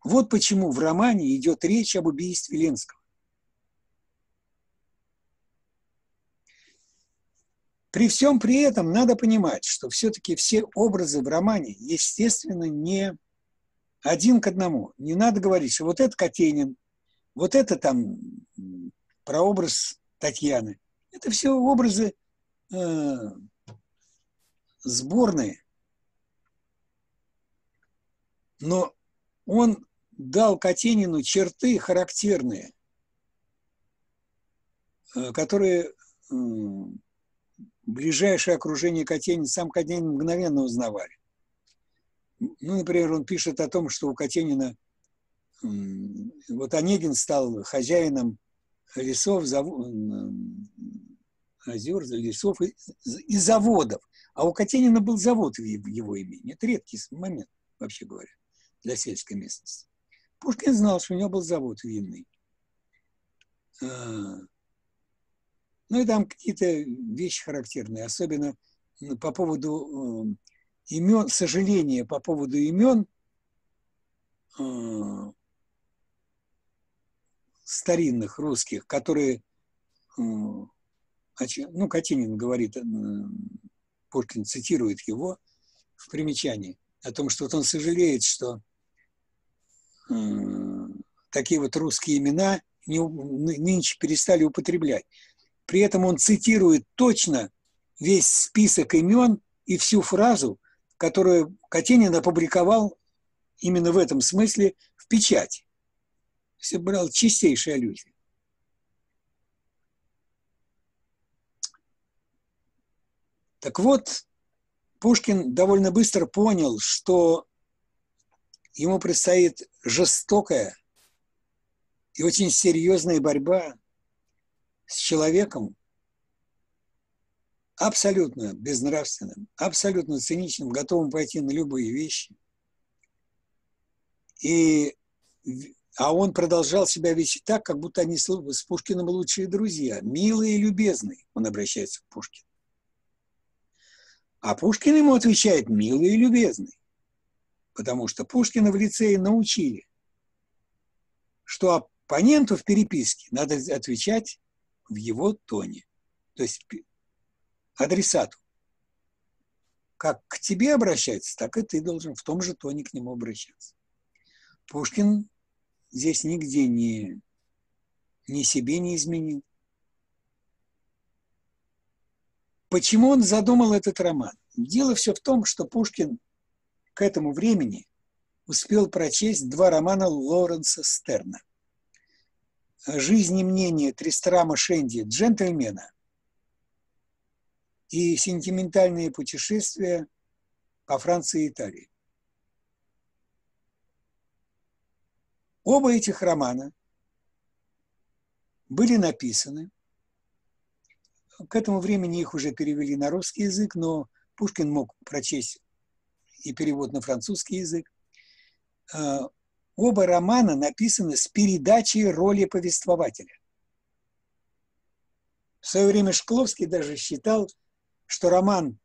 Вот почему в романе идет речь об убийстве Ленского. При всем при этом надо понимать, что все-таки все образы в романе, естественно, не один к одному. Не надо говорить, что вот это Катенин, вот это там прообраз Татьяны. Это все образы э, сборные. Но он дал Катенину черты характерные, э, которые ближайшее окружение Катенина, сам Катенин мгновенно узнавали. Ну, например, он пишет о том, что у Катенина вот Онегин стал хозяином лесов, озер, лесов и, и заводов. А у Катенина был завод в его имени. Это редкий момент, вообще говоря, для сельской местности. Пушкин знал, что у него был завод винный. Ну и там какие-то вещи характерные, особенно по поводу имен, сожаления по поводу имен старинных русских, которые, ну, Катинин говорит, Пушкин цитирует его в примечании о том, что вот он сожалеет, что такие вот русские имена не, нынче перестали употреблять. При этом он цитирует точно весь список имен и всю фразу, которую Катенин опубликовал именно в этом смысле в печати все брал чистейшие аллюзии. Так вот, Пушкин довольно быстро понял, что ему предстоит жестокая и очень серьезная борьба с человеком, абсолютно безнравственным, абсолютно циничным, готовым пойти на любые вещи. И а он продолжал себя вести так, как будто они с Пушкиным лучшие друзья. Милые и любезные, он обращается к Пушкину. А Пушкин ему отвечает «милый и любезный», потому что Пушкина в лицее научили, что оппоненту в переписке надо отвечать в его тоне, то есть адресату. Как к тебе обращается, так и ты должен в том же тоне к нему обращаться. Пушкин здесь нигде не, ни себе не изменил. Почему он задумал этот роман? Дело все в том, что Пушкин к этому времени успел прочесть два романа Лоренса Стерна. «Жизнь и мнение Тристрама Шенди джентльмена» и «Сентиментальные путешествия по Франции и Италии». Оба этих романа были написаны. К этому времени их уже перевели на русский язык, но Пушкин мог прочесть и перевод на французский язык. Оба романа написаны с передачей роли повествователя. В свое время Шкловский даже считал, что роман,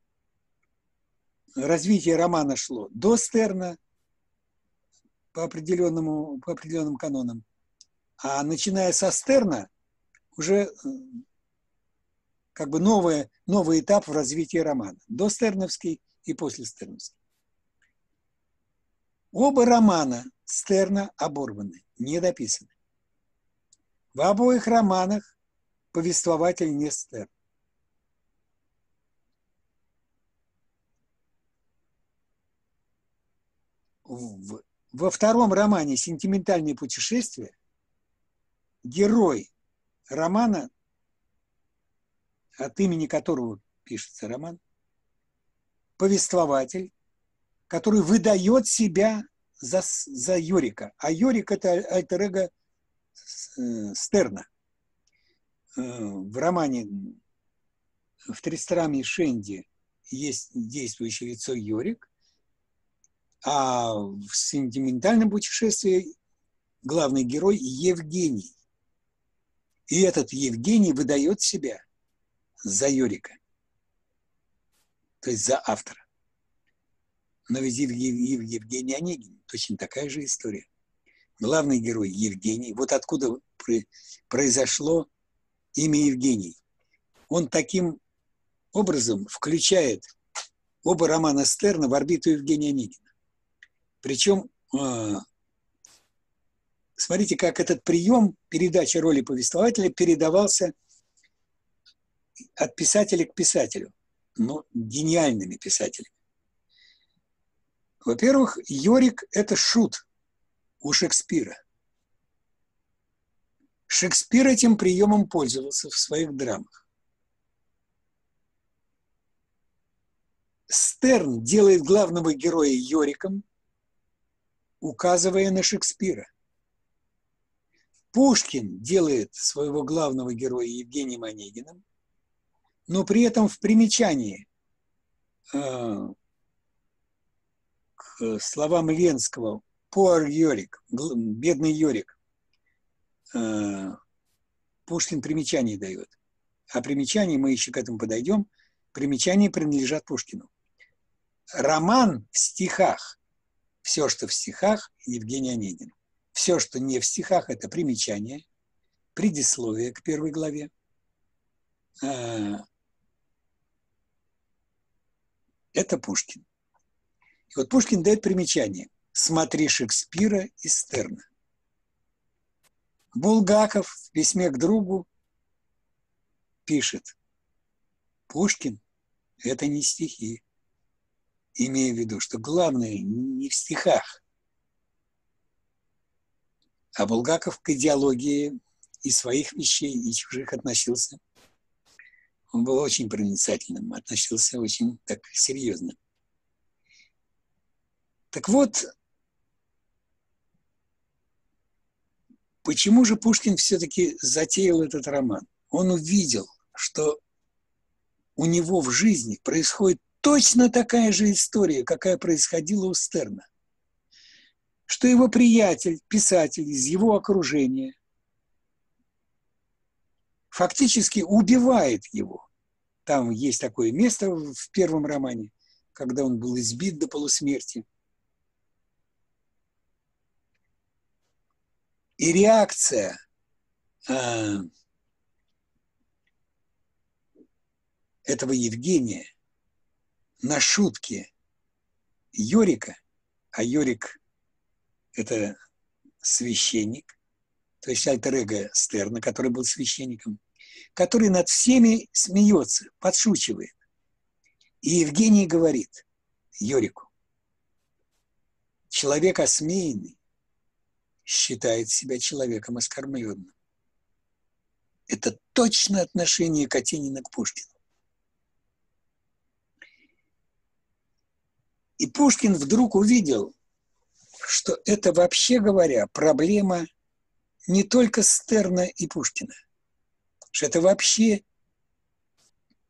развитие романа шло до Стерна, по, определенному, по определенным канонам. А начиная со Стерна, уже как бы новое, новый этап в развитии романа. До Стерновский и после Стерновский. Оба романа Стерна оборваны, не дописаны. В обоих романах повествователь не Стерн. В, во втором романе «Сентиментальные путешествия» герой романа, от имени которого пишется роман, повествователь, который выдает себя за, за Юрика. А Юрик – это альтер э, Стерна. Э, в романе в Тристраме Шенди есть действующее лицо Юрик, а в сентиментальном путешествии главный герой Евгений. И этот Евгений выдает себя за Юрика, то есть за автора. Но ведь Евгений Онегин точно такая же история. Главный герой Евгений. Вот откуда произошло имя Евгений. Он таким образом включает оба романа Стерна в орбиту Евгения Онегина. Причем, а, смотрите, как этот прием передачи роли повествователя передавался от писателя к писателю, но гениальными писателями. Во-первых, Йорик – это шут у Шекспира. Шекспир этим приемом пользовался в своих драмах. Стерн делает главного героя Йориком, указывая на Шекспира. Пушкин делает своего главного героя Евгением Онегиным, но при этом в примечании э, к словам Ленского «Пуар Йорик», «бедный Йорик», э, Пушкин примечание дает. А примечание, мы еще к этому подойдем, примечания принадлежат Пушкину. Роман в стихах все, что в стихах, Евгений Онегин. Все, что не в стихах, это примечание, предисловие к первой главе. А, это Пушкин. И вот Пушкин дает примечание. Смотри Шекспира и Стерна. Булгаков в письме к другу пишет, Пушкин – это не стихи имея в виду, что главное не в стихах, а Булгаков к идеологии и своих вещей, и чужих относился. Он был очень проницательным, относился очень так серьезно. Так вот, почему же Пушкин все-таки затеял этот роман? Он увидел, что у него в жизни происходит точно такая же история, какая происходила у Стерна. Что его приятель, писатель из его окружения фактически убивает его. Там есть такое место в первом романе, когда он был избит до полусмерти. И реакция э, этого Евгения – на шутки Йорика, а Йорик – это священник, то есть альтер Стерна, который был священником, который над всеми смеется, подшучивает. И Евгений говорит Йорику, человек осмеянный считает себя человеком оскорбленным. Это точно отношение Катенина к Пушкину. И Пушкин вдруг увидел, что это, вообще говоря, проблема не только Стерна и Пушкина, что это вообще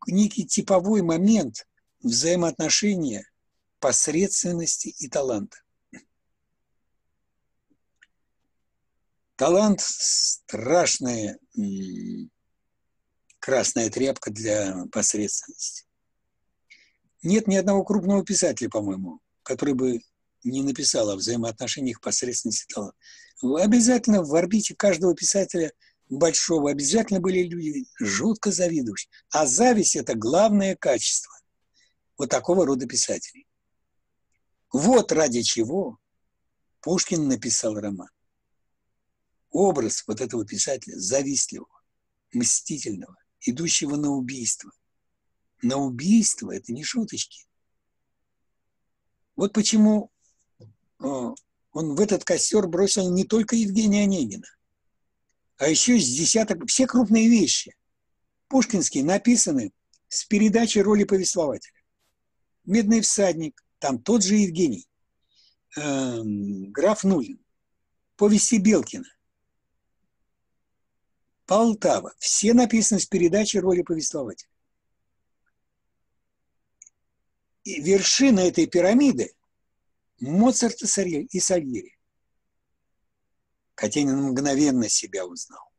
некий типовой момент взаимоотношения посредственности и таланта. Талант – страшная красная тряпка для посредственности. Нет ни одного крупного писателя, по-моему, который бы не написал о взаимоотношениях посредственности таланта. Обязательно в орбите каждого писателя большого обязательно были люди жутко завидующие. А зависть – это главное качество вот такого рода писателей. Вот ради чего Пушкин написал роман. Образ вот этого писателя завистливого, мстительного, идущего на убийство. На убийство – это не шуточки. Вот почему э, он в этот костер бросил не только Евгения Онегина, а еще с десяток, все крупные вещи. Пушкинские написаны с передачи роли повествователя. «Медный всадник», там тот же Евгений, э, граф Нулин, повести Белкина, Полтава. Все написаны с передачи роли повествователя. И вершина этой пирамиды Моцарт и Сальери. Катенин мгновенно себя узнал.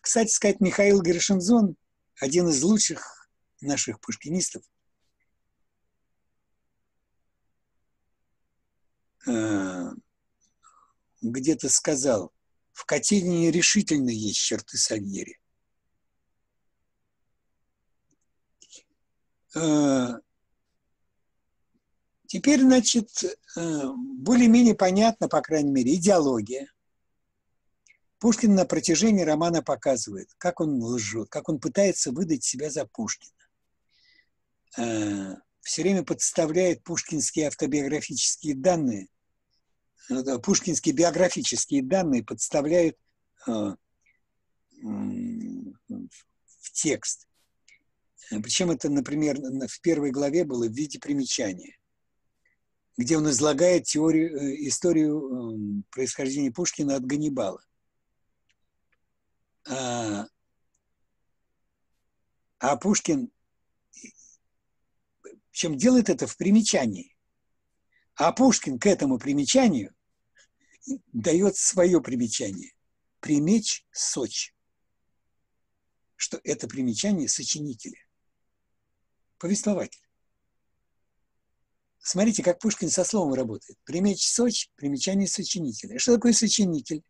Кстати сказать, Михаил Гершинзон, один из лучших наших пушкинистов, э, где-то сказал, в Катенине решительно есть черты Сальери. Э, теперь, значит, э, более-менее понятно, по крайней мере, идеология – Пушкин на протяжении романа показывает, как он лжет, как он пытается выдать себя за Пушкина. Э, Все время подставляет пушкинские автобиографические данные, пушкинские биографические данные подставляют э, в текст. Причем это, например, в первой главе было в виде примечания, где он излагает теорию, историю происхождения Пушкина от Ганнибала. А, а Пушкин, чем делает это в примечании. А Пушкин к этому примечанию дает свое примечание. Примечь Сочи. Что это примечание сочинителя. Повествователь. Смотрите, как Пушкин со словом работает. Примечь Сочи, примечание сочинителя. Что такое сочинитель?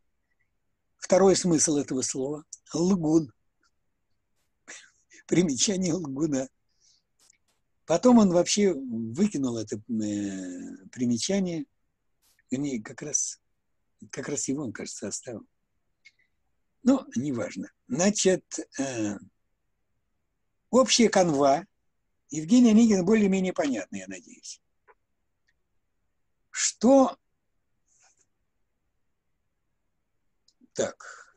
Второй смысл этого слова – лгун. Примечание лгуна. Потом он вообще выкинул это э, примечание, вернее, как раз, как раз его, он, кажется, оставил. Ну, неважно. Значит, э, общая канва Евгения Онегина более-менее понятна, я надеюсь. Что Так,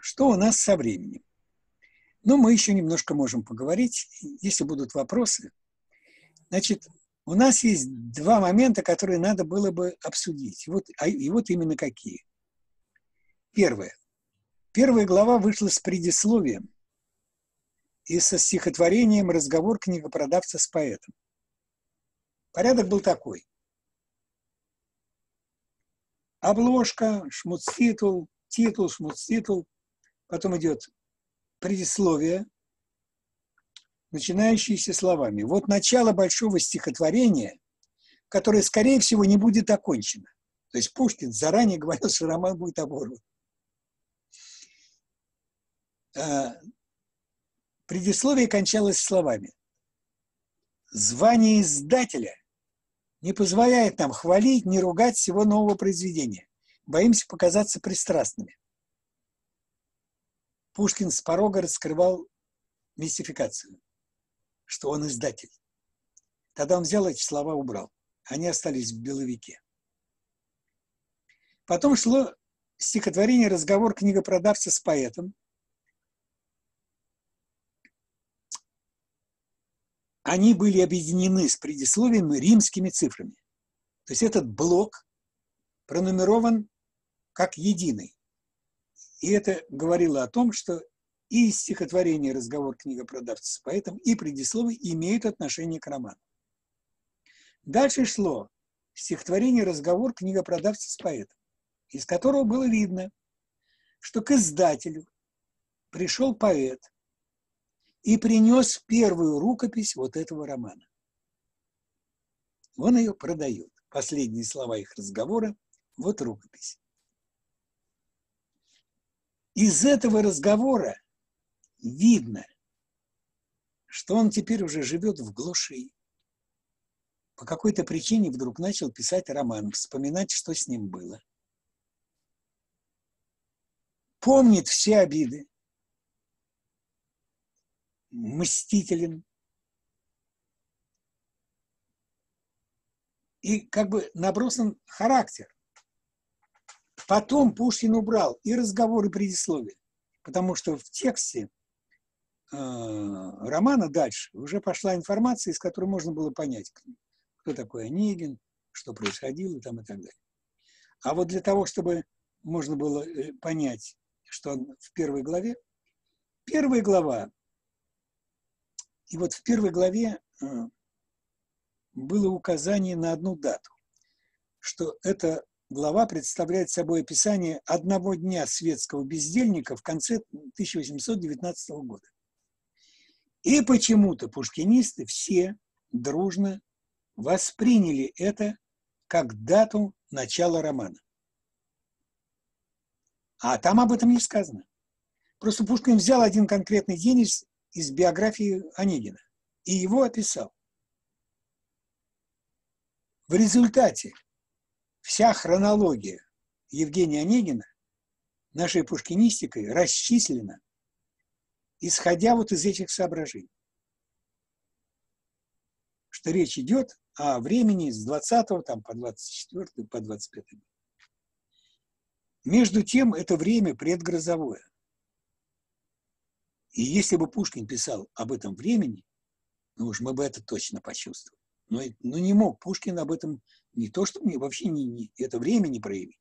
что у нас со временем? Ну, мы еще немножко можем поговорить, если будут вопросы. Значит, у нас есть два момента, которые надо было бы обсудить. Вот, а, и вот именно какие. Первое. Первая глава вышла с предисловием и со стихотворением «Разговор книгопродавца с поэтом». Порядок был такой. Обложка, шмуцтитул, титул, шмуц-титул, потом идет предисловие, начинающееся словами. Вот начало большого стихотворения, которое, скорее всего, не будет окончено. То есть Пушкин заранее говорил, что роман будет оборван. А, предисловие кончалось словами. Звание издателя не позволяет нам хвалить, не ругать всего нового произведения боимся показаться пристрастными. Пушкин с порога раскрывал мистификацию, что он издатель. Тогда он взял эти слова, убрал. Они остались в беловике. Потом шло стихотворение «Разговор книгопродавца с поэтом». Они были объединены с предисловием римскими цифрами. То есть этот блок пронумерован как единый. И это говорило о том, что и стихотворение «Разговор книгопродавца с поэтом», и предисловие имеют отношение к роману. Дальше шло стихотворение «Разговор книгопродавца с поэтом», из которого было видно, что к издателю пришел поэт и принес первую рукопись вот этого романа. Он ее продает. Последние слова их разговора – вот рукопись. из этого разговора видно, что он теперь уже живет в глуши. По какой-то причине вдруг начал писать роман, вспоминать, что с ним было. Помнит все обиды, мстителен. И как бы набросан характер. Потом Пушкин убрал и разговор, и предисловие, потому что в тексте романа дальше уже пошла информация, из которой можно было понять, кто такой Онегин, что происходило там и так далее. А вот для того, чтобы можно было э, понять, что он в первой главе, первая глава и вот в первой главе э, было указание на одну дату, что эта глава представляет собой описание одного дня светского бездельника в конце 1819 года. И почему-то пушкинисты все дружно восприняли это как дату начала романа. А там об этом не сказано. Просто Пушкин взял один конкретный день из из биографии Онегина и его описал. В результате вся хронология Евгения Онегина нашей пушкинистикой расчислена, исходя вот из этих соображений. Что речь идет о времени с 20 там, по 24 по 25 Между тем, это время предгрозовое. И если бы Пушкин писал об этом времени, ну уж мы бы это точно почувствовали. Но, но не мог Пушкин об этом не то, что мне вообще не, не, это время не проявить.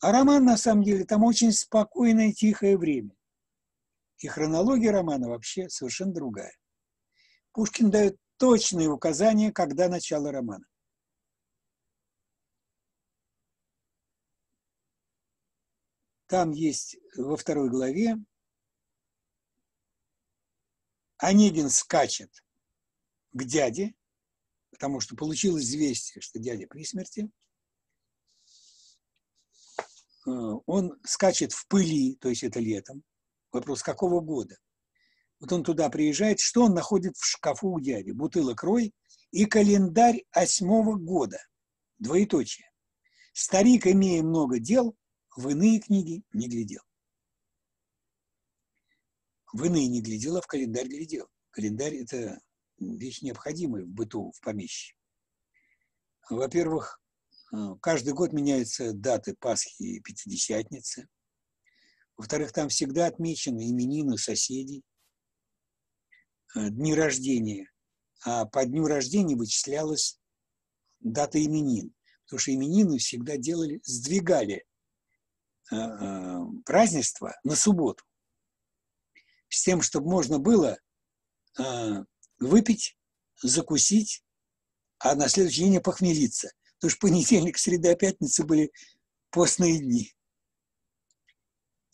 А роман, на самом деле, там очень спокойное, тихое время. И хронология романа вообще совершенно другая. Пушкин дает точные указания, когда начало романа. Там есть во второй главе Онегин скачет к дяде, потому что получил известие, что дядя при смерти. Э, он скачет в пыли, то есть это летом. Вопрос, какого года? Вот он туда приезжает, что он находит в шкафу у дяди? Бутылок рой и календарь восьмого года. Двоеточие. Старик, имея много дел, в иные книги не глядел в иные не глядел, а в календарь глядел. Календарь – это вещь необходимая в быту, в помещи. Во-первых, э, каждый год меняются даты Пасхи и Пятидесятницы. Во-вторых, там всегда отмечены именины соседей, э, дни рождения. А по дню рождения вычислялась дата именин. Потому что именины всегда делали, сдвигали э, празднество на субботу с тем, чтобы можно было э, выпить, закусить, а на следующий день похмелиться. Потому что понедельник, среда, пятница были постные дни.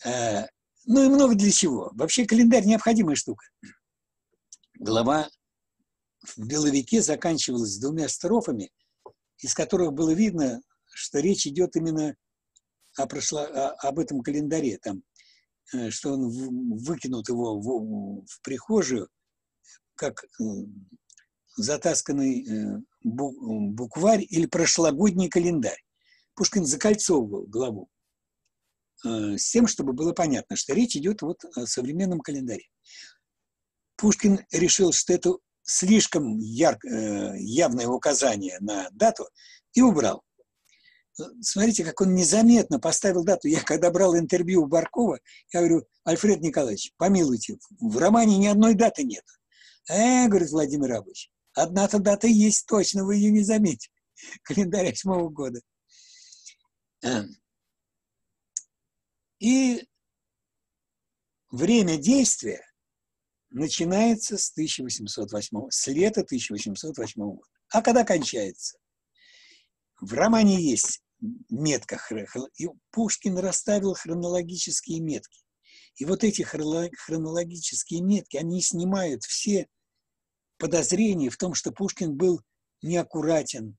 Э, ну и много для чего. Вообще календарь необходимая штука. Глава в Беловике заканчивалась двумя строфами, из которых было видно, что речь идет именно о прошло, о, об этом календаре. Там Э, что он выкинут его в, в прихожую, как э, затасканный букварь или прошлогодний календарь. Пушкин закольцовывал главу с тем, чтобы было понятно, что речь идет вот о современном календаре. Пушкин решил, что это слишком яр, явное указание на дату и убрал смотрите, как он незаметно поставил дату. Я когда брал интервью у Баркова, я говорю, Альфред Николаевич, помилуйте, в романе ни одной даты нет. Э, говорит Владимир Абович, одна-то дата есть точно, вы ее не заметили. Календарь восьмого года. И время действия начинается с 1808, с лета 1808 года. А когда кончается? В романе есть метка. И Пушкин расставил хронологические метки. И вот эти хронологические метки, они снимают все подозрения в том, что Пушкин был неаккуратен,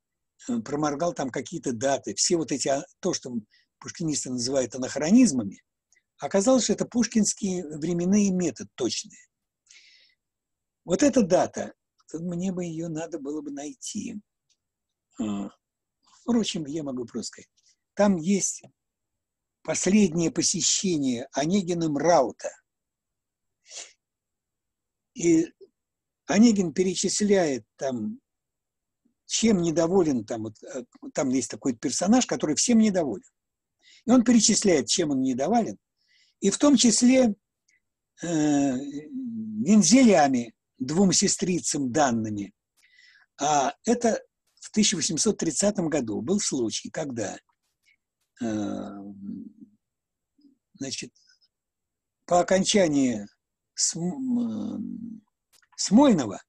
э, проморгал там какие-то даты. Все вот эти, а, то, что пушкинисты называют анахронизмами, Оказалось, что это пушкинские временные метод точные. Вот эта дата, мне бы ее надо было бы найти. А, впрочем, я могу просто сказать. Там есть последнее посещение Онегиным Раута. И Онегин перечисляет там, чем недоволен, там, вот, э, там есть такой персонаж, который всем недоволен. И он перечисляет, чем он недоволен, и в том числе э, вензелями, двум сестрицам данными. А это в 1830 году был случай, когда э, значит, по окончании Смольного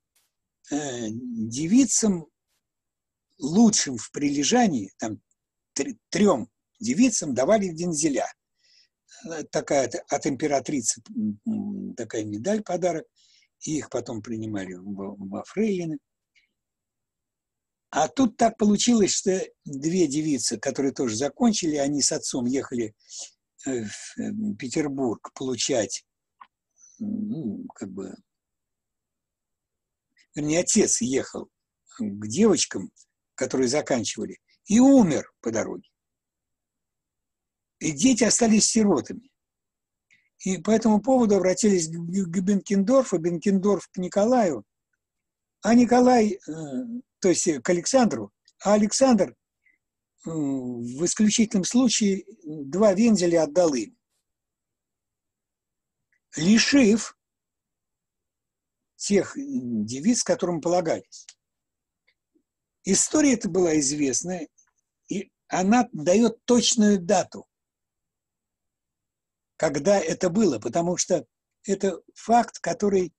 э, девицам лучшим в прилежании, там трем девицам давали вензеля. Э, такая от императрицы такая медаль, подарок. И их потом принимали во Фрейлины. А тут так получилось, что две девицы, которые тоже закончили, они с отцом ехали э, в Петербург получать, ну, как бы, вернее, отец ехал к девочкам, которые заканчивали, и умер по дороге. И дети остались сиротами. И по этому поводу обратились к Бенкендорфу, Бенкендорф к Николаю, а Николай, э, то есть к Александру, а Александр э, в исключительном случае два вензеля отдал им, лишив тех девиц, которым полагались. История эта была известная, и она дает точную дату когда это было, потому что это факт, который,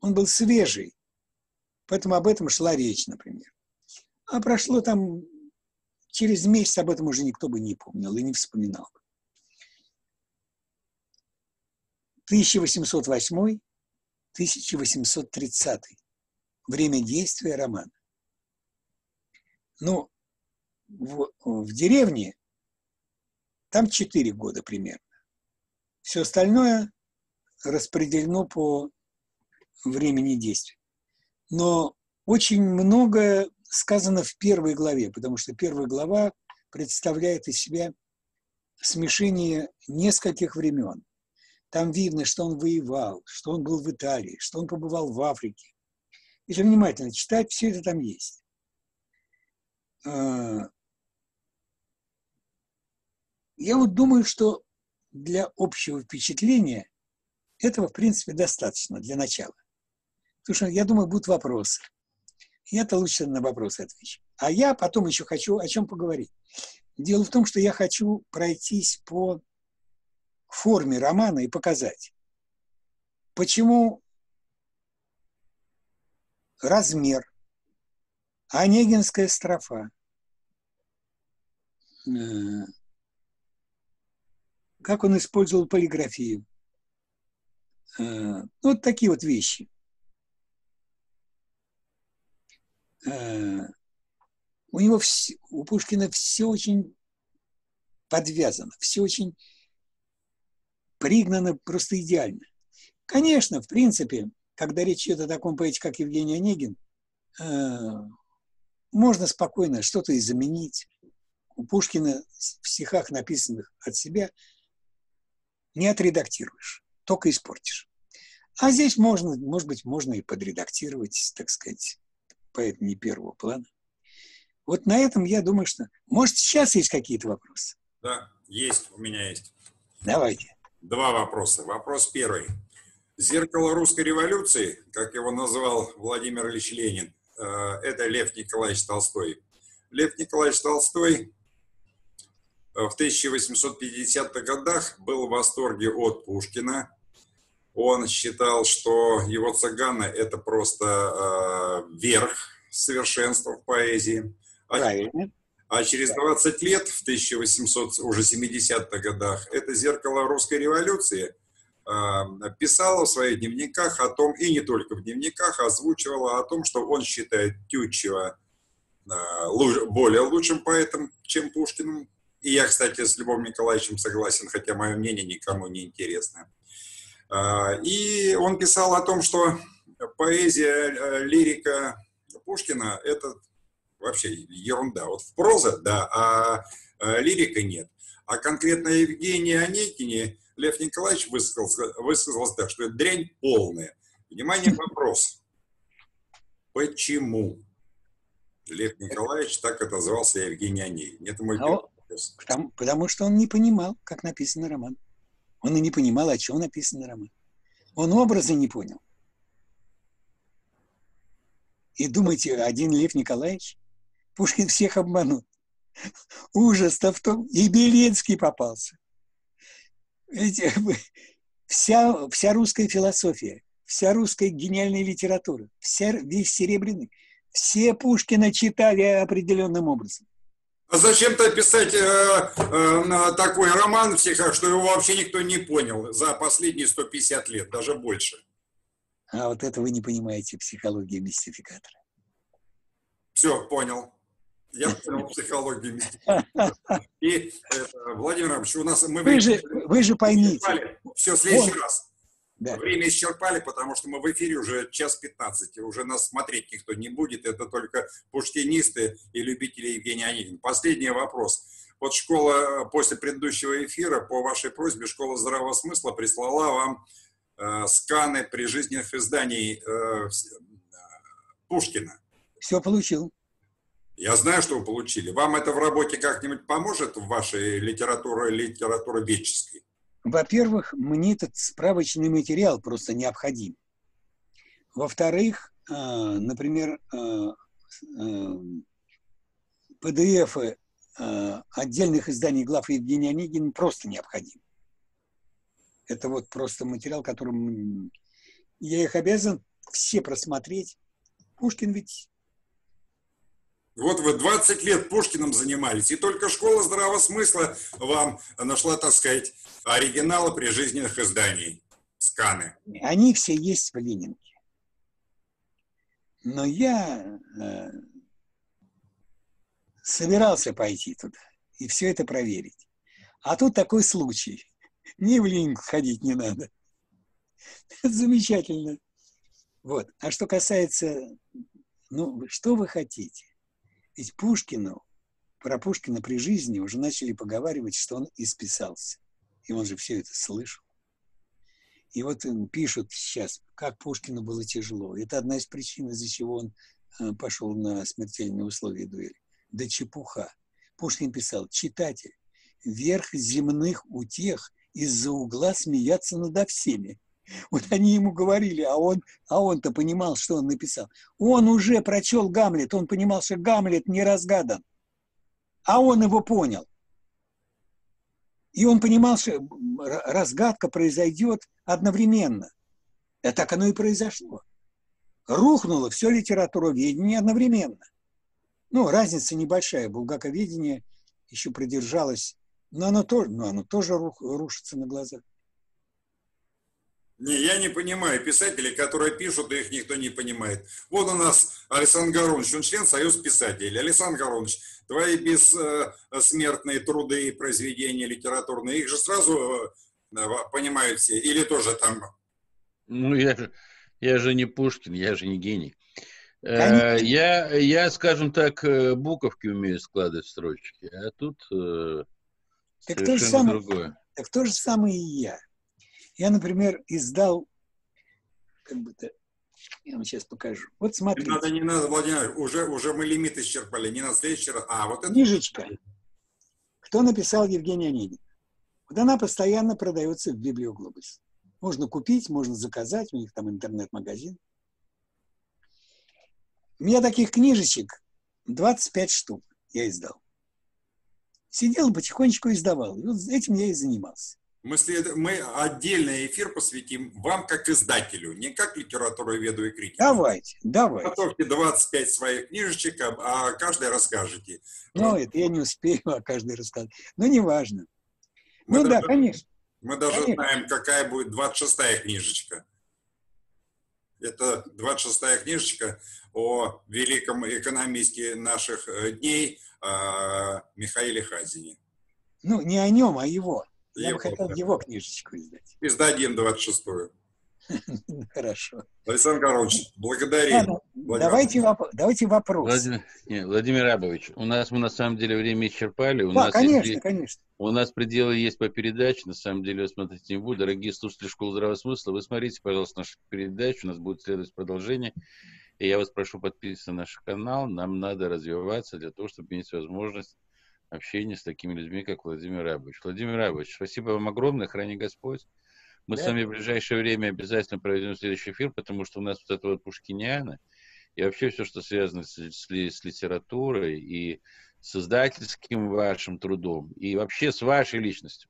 он был свежий, поэтому об этом шла речь, например. А прошло там, через месяц об этом уже никто бы не помнил и не вспоминал. 1808-1830. Время действия романа. Ну, в, в деревне там 4 года примерно. Все остальное распределено по времени действия. Но очень многое сказано в первой главе, потому что первая глава представляет из себя смешение нескольких времен. Там видно, что он воевал, что он был в Италии, что он побывал в Африке. Если внимательно читать, все это там есть. А, я вот думаю, что для общего впечатления этого, в принципе, достаточно для начала. Потому что, я думаю, будут вопросы. Я-то лучше на вопросы отвечу. А я потом еще хочу о чем поговорить. Дело в том, что я хочу пройтись по форме романа и показать, почему размер, Онегинская строфа, э, как он использовал полиграфию. Э, вот такие вот вещи. Э, у него, все, у Пушкина все очень подвязано, все очень пригнано просто идеально. Конечно, в принципе, когда речь идет о таком поэте, как Евгений Онегин, э, можно спокойно что-то и заменить. У Пушкина в стихах, написанных от себя, не отредактируешь, только испортишь. А здесь можно, может быть, можно и подредактировать, так сказать, поэтому не первого плана. Вот на этом я думаю, что... Может, сейчас есть какие-то вопросы? Да, есть, у меня есть. Давайте. Два вопроса. Вопрос первый. Зеркало русской революции, как его назвал Владимир Ильич Ленин, э, это Лев Николаевич Толстой. Лев Николаевич Толстой в 1850-х годах был в восторге от Пушкина. Он считал, что его цыганы – это просто э, верх совершенства в поэзии. А, Правильно. А через 20 лет, в 1800, уже 70-х годах, это зеркало русской революции э, писало в своих дневниках о том, и не только в дневниках, озвучивало о том, что он считает Тютчева э, более лучшим поэтом, чем Пушкиным, И я, кстати, с Любовью Николаевичем согласен, хотя мое мнение никому не интересно. А, и он писал о том, что поэзия, э, лирика Пушкина – это вообще ерунда. Вот в проза, да, а э, лирика нет. А конкретно Евгений Онегине Лев Николаевич высказался, высказался так, что это дрянь полная. Внимание, вопрос. Почему Лев Николаевич так отозвался Евгений Онегин? Это мой а. Потому, потому что он не понимал, как написан роман. Он и не понимал, о чем написан роман. Он образы не понял. И думаете, один Лев Николаевич? Пушкин всех обманул. Ужас-то в том, и Белинский попался. Видите, вся, вся русская философия, вся русская гениальная литература, вся, весь Серебряный, все Пушкина читали определенным образом. А зачем-то писать э, э, такой роман в стихах, что его вообще никто не понял за последние 150 лет, даже больше. А вот это вы не понимаете психологии мистификатора. Все, понял. Я понял психологию мистификатора. И, это, Владимир Ильич, у нас... Мы вы, же, вы же поймите. Все, следующий раз. Да. Время исчерпали, потому что мы в эфире уже час 15, уже нас смотреть никто не будет, это только пуштинисты и любители Евгения Онегина. Последний вопрос. Вот школа после предыдущего эфира, по вашей просьбе, школа здравого смысла прислала вам э, сканы прижизненных изданий э, Пушкина. Все получил. Я знаю, что вы получили. Вам это в работе как-нибудь поможет в вашей литературе, литературоведческой? Во-первых, мне этот справочный материал просто необходим. Во-вторых, э, например, PDF э, э, отдельных изданий глав Евгения Онегина просто необходим. Это вот просто материал, которым я их обязан все просмотреть. Пушкин ведь вот вы 20 лет Пушкиным занимались, и только школа здравого смысла вам нашла, так сказать, оригиналы прижизненных изданий, сканы. Они все есть в Ленинке. Но я э, собирался пойти туда и все это проверить. А тут такой случай. Ни в Ленинг ходить не надо. Замечательно. Вот. А что касается, ну, что вы хотите? Ведь Пушкину, про Пушкина при жизни уже начали поговаривать, что он исписался. И он же все это слышал. И вот пишут сейчас, как Пушкину было тяжело. Это одна из причин, из-за чего он э, пошел на смертельные условия дуэли. Да чепуха. Пушкин писал, читатель, верх земных утех из-за угла смеяться надо всеми. Вот они ему говорили, а он, а он-то понимал, что он написал. Он уже прочел Гамлет, он понимал, что Гамлет не разгадан. А он его понял. И он понимал, что разгадка произойдет одновременно. И так оно и произошло. Рухнуло все литературоведение одновременно. Ну, разница небольшая. Булгаковедение еще продержалось, но оно тоже, но оно тоже рушится на глазах. Не, я не понимаю писателей, которые пишут, и их никто не понимает. Вот у нас Александр Горович, он член Союза писателей. Александр Горович, твои бессмертные труды и произведения литературные, их же сразу э, понимают все, или тоже там... Ну, я же, я же не Пушкин, я же не гений. Э, я, я, скажем так, э, буковки умею складывать строчки, а тут так то же самое, другое. Так то же самое и я. Я, например, издал, как бы то я вам сейчас покажу. Вот смотрите. Не надо, не надо, Владимир, уже, уже мы лимит исчерпали, не на следующий раз. А, вот это... Книжечка. Кто написал Евгений Онегин? Вот она постоянно продается в Библиоглобус. Можно купить, можно заказать, у них там интернет-магазин. У меня таких книжечек 25 штук я издал. Сидел потихонечку издавал. И вот этим я и занимался. Мы, след... мы отдельный эфир посвятим вам как издателю, не как литературоведу и критику. Давайте, давайте. Готовьте 25 своих книжечек, а каждый расскажете. Ну, это я не успею, а каждый расскажет. Но ну, неважно. Мы ну даже, да, конечно. Мы даже конечно. знаем, какая будет 26-я книжечка. Это 26-я книжечка о великом экономисте наших э, дней Михаиле Хазине. Ну, не о нем, а его. Я Его, бы хотел его книжечку издать. Издадим 26-ю. Хорошо. Александр Карлович, благодарим. Ладно, давайте, воп- давайте вопрос. Владимир, не, Владимир Абович, у нас мы на самом деле время исчерпали. У Да, нас конечно, есть- конечно. У нас пределы есть по передаче, на самом деле я смотреть не буду. Дорогие слушатели Школы Здравого Смысла, вы смотрите, пожалуйста, нашу передачу, у нас будет следовать продолжение. И я вас прошу подписываться на наш канал, нам надо развиваться для того, чтобы иметь возможность общения с такими людьми, как Владимир Абович. Владимир Абович, спасибо вам огромное, храни Господь. Мы Да. с вами в ближайшее время обязательно проведем следующий эфир, потому что у нас вот это вот Пушкиниана, и вообще все, что связано с, с с литературой и с издательским вашим трудом, и вообще с вашей личностью.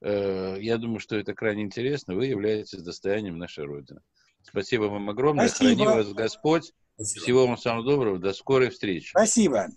Э, Я думаю, что это крайне интересно. Вы являетесь достоянием нашей Родины. Спасибо вам огромное. Спасибо. Храни вас Господь. Спасибо. Всего вам самого доброго. До скорой встречи. Спасибо.